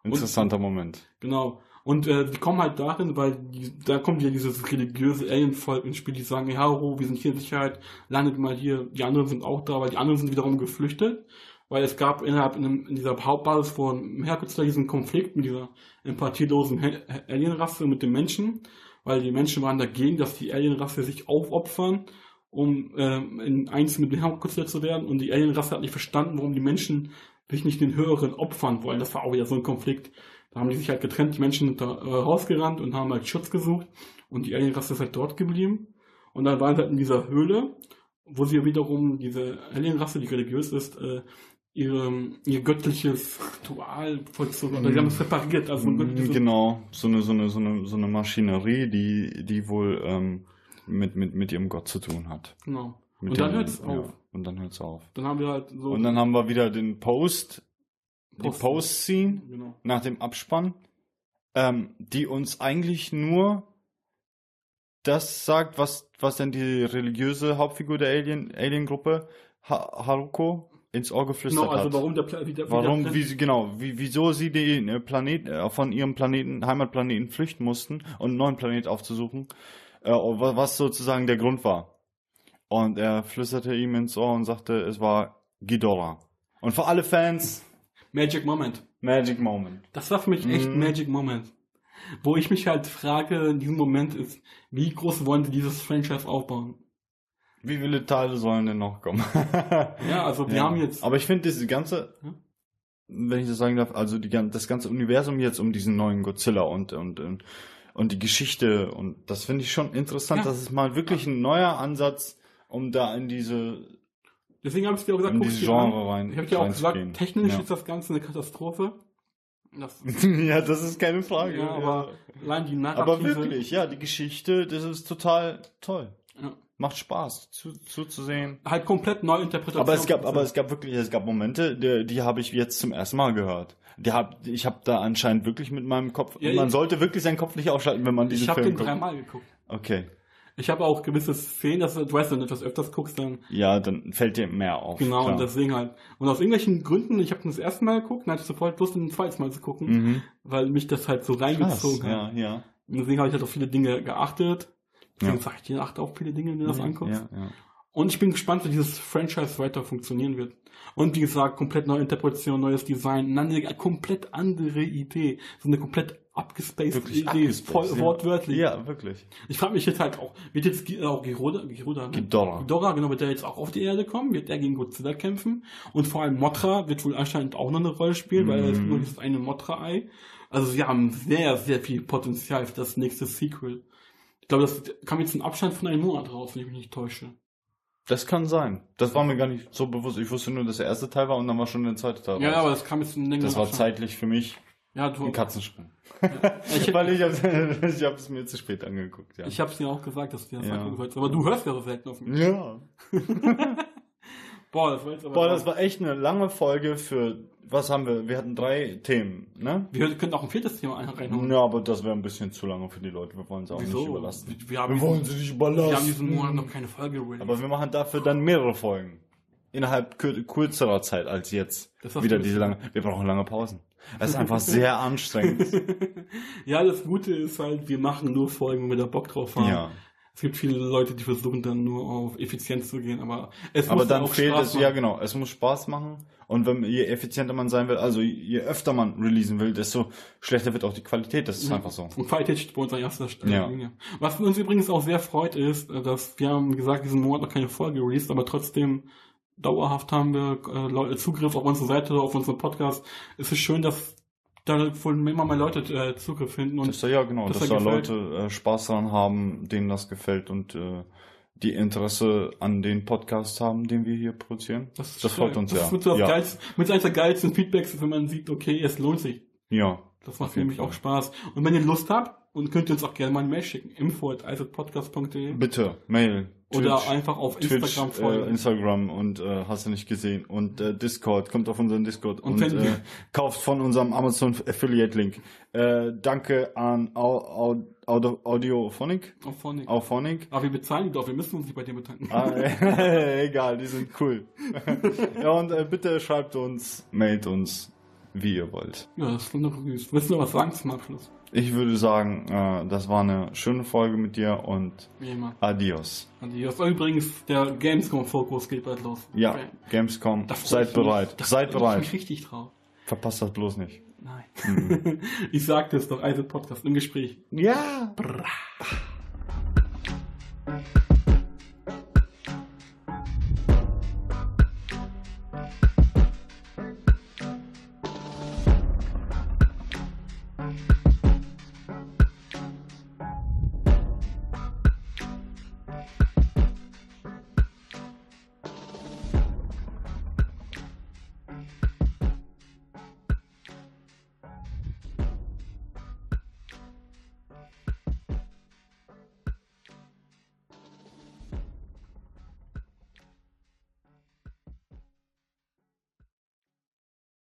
ein interessanter Moment. Genau. Und äh, die kommen halt darin, weil die, da kommt ja dieses religiöse Alienvolk ins Spiel, die sagen, hey, Haro, wir sind hier in Sicherheit, landet mal hier. Die anderen sind auch da, weil die anderen sind wiederum geflüchtet. Weil es gab innerhalb in, einem- in dieser Hauptbasis von Herkutsler diesen Konflikt mit dieser empathielosen Alienrasse mit den Menschen, weil die Menschen waren dagegen, dass die Alienrasse sich aufopfern, um ähm, in eins mit dem Herkutsler zu werden. Und die Alienrasse hat nicht verstanden, warum die Menschen sich nicht den höheren opfern wollen. Das war auch wieder so ein Konflikt. Da haben die sich halt getrennt, die Menschen sind da äh, rausgerannt und haben halt Schutz gesucht und die Alienrasse ist halt dort geblieben. Und dann waren sie halt in dieser Höhle, wo sie wiederum, diese Alienrasse, die religiös ist, äh, ihre, ihr göttliches Ritual vollzogen. Oder sie haben es separiert, also ein göttliches Genau, so eine, so eine, so eine, so eine Maschinerie, die, die wohl ähm, mit, mit, mit ihrem Gott zu tun hat. Genau. Und dann dem- hört's ja, auf. Und dann hört's auf. Dann haben wir halt so. Und dann haben wir wieder den Post, die Post- Post-Scene Genau. nach dem Abspann, ähm, die uns eigentlich nur das sagt, was, was denn die religiöse Hauptfigur der Alien, Alien-Gruppe, ha Haruko, ins Ohr geflüstert Genau, also hat. warum der, Pla- wie der, wie Warum, der wie sie, genau, wie, wieso sie den äh, Planet, äh, von ihrem Planeten, Heimatplaneten flüchten mussten und einen neuen Planet aufzusuchen, äh, was sozusagen der Grund war. Und er flüsterte ihm ins Ohr und sagte, es war Ghidorah. Und für alle Fans, Magic Moment. Magic Moment. Das war für mich echt ein Mhm. Magic Moment. Wo ich mich halt frage, in diesem Moment ist, wie groß wollen sie dieses Franchise aufbauen? Wie viele Teile sollen denn noch kommen? Ja, also wir Ja. haben jetzt, Aber ich finde diese ganze, Ja. wenn ich das sagen darf, also die, das ganze Universum jetzt um diesen neuen Godzilla und, und, und, und die Geschichte und das finde ich schon interessant. Ja. Das ist mal wirklich ein neuer Ansatz, um da in diese, deswegen habe ich dir auch gesagt, an. Genre rein. Ich habe dir auch gesagt, technisch ja. ist das Ganze eine Katastrophe. Das, ja, das ist keine Frage. ja, aber allein die Narrative. aber wirklich, ja, die Geschichte, das ist total toll. Ja. Macht Spaß zu, zuzusehen. Halt komplett neue Interpretation. Aber es gab, aber es gab wirklich, es gab Momente, die, die habe ich jetzt zum ersten Mal gehört. Die hab, ich habe da anscheinend wirklich mit meinem Kopf. Ja, man ich- sollte wirklich seinen Kopf nicht ausschalten, wenn man diesen ich habe Film den guckt. dreimal geguckt. Okay, Ich habe auch gewisse Szenen, dass du weißt, wenn du etwas öfters guckst, dann ja, dann fällt dir mehr auf. genau klar. und deswegen halt. Und aus irgendwelchen Gründen, ich habe das erste Mal geguckt, dann hatte ich sofort Lust, ein zweites Mal zu gucken, Mhm. weil mich das halt so Krass, reingezogen ja, hat. ja. Und deswegen habe ich halt auf viele Dinge geachtet. Deswegen Ja. sage ich dir, achte auf viele Dinge, wenn du das anguckst. Ja, ja. Und ich bin gespannt, wie dieses Franchise weiter funktionieren wird. Und wie gesagt, komplett neue Interpretation, neues Design, eine komplett andere Idee. So eine komplett abgespaced Wirklich Idee, abgespaced, voll ja. wortwörtlich. Ja, wirklich. Ich frage mich jetzt halt auch, wird jetzt auch Giroda, Giroda, ne? Ghidorah. Ghidorah, genau, wird der jetzt auch auf die Erde kommen? Wird der gegen Godzilla kämpfen? Und vor allem Mothra wird wohl anscheinend auch noch eine Rolle spielen, weil es Mhm. nur dieses eine Mothra-Ei. Also sie haben sehr, sehr viel Potenzial für das nächste Sequel. Ich glaube, das kam jetzt ein Abstand von einem Monat raus, wenn ich mich nicht täusche. Das kann sein. Das war mir gar nicht so bewusst. Ich wusste nur, dass der erste Teil war und dann war schon der zweite Teil. Ja, raus. aber das kam jetzt ein längeren das war Abstand. zeitlich für mich Ja, du, ein Katzensprung. ich, Weil ich ich hab's mir zu spät angeguckt, ja. ich hab's dir auch gesagt, dass du das Ja. angucken sollst. Aber du hörst ja so selten auf mich. ja. Boah, das war jetzt aber... Boah, das war echt eine lange Folge für, was haben wir? Wir hatten drei Themen, ne? wir können auch ein viertes Thema ein- reinhauen. Ja, aber das wäre ein bisschen zu lange für die Leute. Wir wollen sie auch Wieso? nicht überlasten. Wir, wir, haben Wir wollen sie nicht wir haben diesen Monat noch keine Folge released. aber wir machen dafür dann mehrere Folgen. Innerhalb kür kürzerer Zeit als jetzt. Das Wieder diese lange. Wir brauchen lange Pausen. Das ist einfach sehr anstrengend. Ja, das Gute ist halt, wir machen nur Folgen, wenn wir da Bock drauf haben. ja. Es gibt viele Leute, die versuchen dann nur auf Effizienz zu gehen, aber es Aber muss dann auch fehlt Spaß es, machen. ja genau, es muss Spaß machen. Und wenn je effizienter man sein will, also je öfter man releasen will, desto schlechter wird auch die Qualität. Das ist einfach so. Und Qualität steht bei uns an erster Stelle. Ja. Was uns übrigens auch sehr freut, ist, äh, dass wir haben, gesagt, diesen Monat noch keine Folge released, aber trotzdem dauerhaft haben wir äh, Zugriff auf unsere Seite, auf unseren Podcast. Es ist schön, dass da wohl immer mehr Leute äh, Zugriff finden und Dass da, ja genau, dass dass da gefällt. Leute äh, Spaß daran haben, denen das gefällt und äh, die Interesse an den Podcast haben, den wir hier produzieren. das, das freut uns das ja. Ist mit, so das Ja. geilste, mit eines der geilsten Feedbacks, wenn man sieht, okay, es lohnt sich. Ja, Das macht nämlich Fall. auch Spaß. Und wenn ihr Lust habt, und könnt ihr uns auch gerne mal eine Mail schicken. info at eisertpodcast.de bitte, Mail. oder Twitch, einfach auf Twitch, Instagram äh, folgen. Instagram und äh, hast du nicht gesehen. Und äh, Discord, kommt auf unseren Discord Und und, äh, kauft von unserem Amazon Affiliate Link. Äh, danke an Au Au Audio Audiophonic. auf Phonic. Auphonic. Aber wir bezahlen die doch, wir müssen uns nicht bei dir bedanken. Ah, äh, egal, die sind cool. ja, und äh, bitte schreibt uns, mailt uns, wie ihr wollt. Ja, das ist doch süß. Willst du noch was sagen zum Abschluss? Ich würde sagen, äh, das war eine schöne Folge mit dir und adios. Adios. Übrigens, der Gamescom-Fokus geht bald los. Ja, Gamescom, Da freu seid mich. bereit. Da Seid freu Ich bereit. mich richtig drauf. Verpasst das bloß nicht. Nein. ich sagte es doch, Eisel Podcast im Gespräch. Ja. Brrr.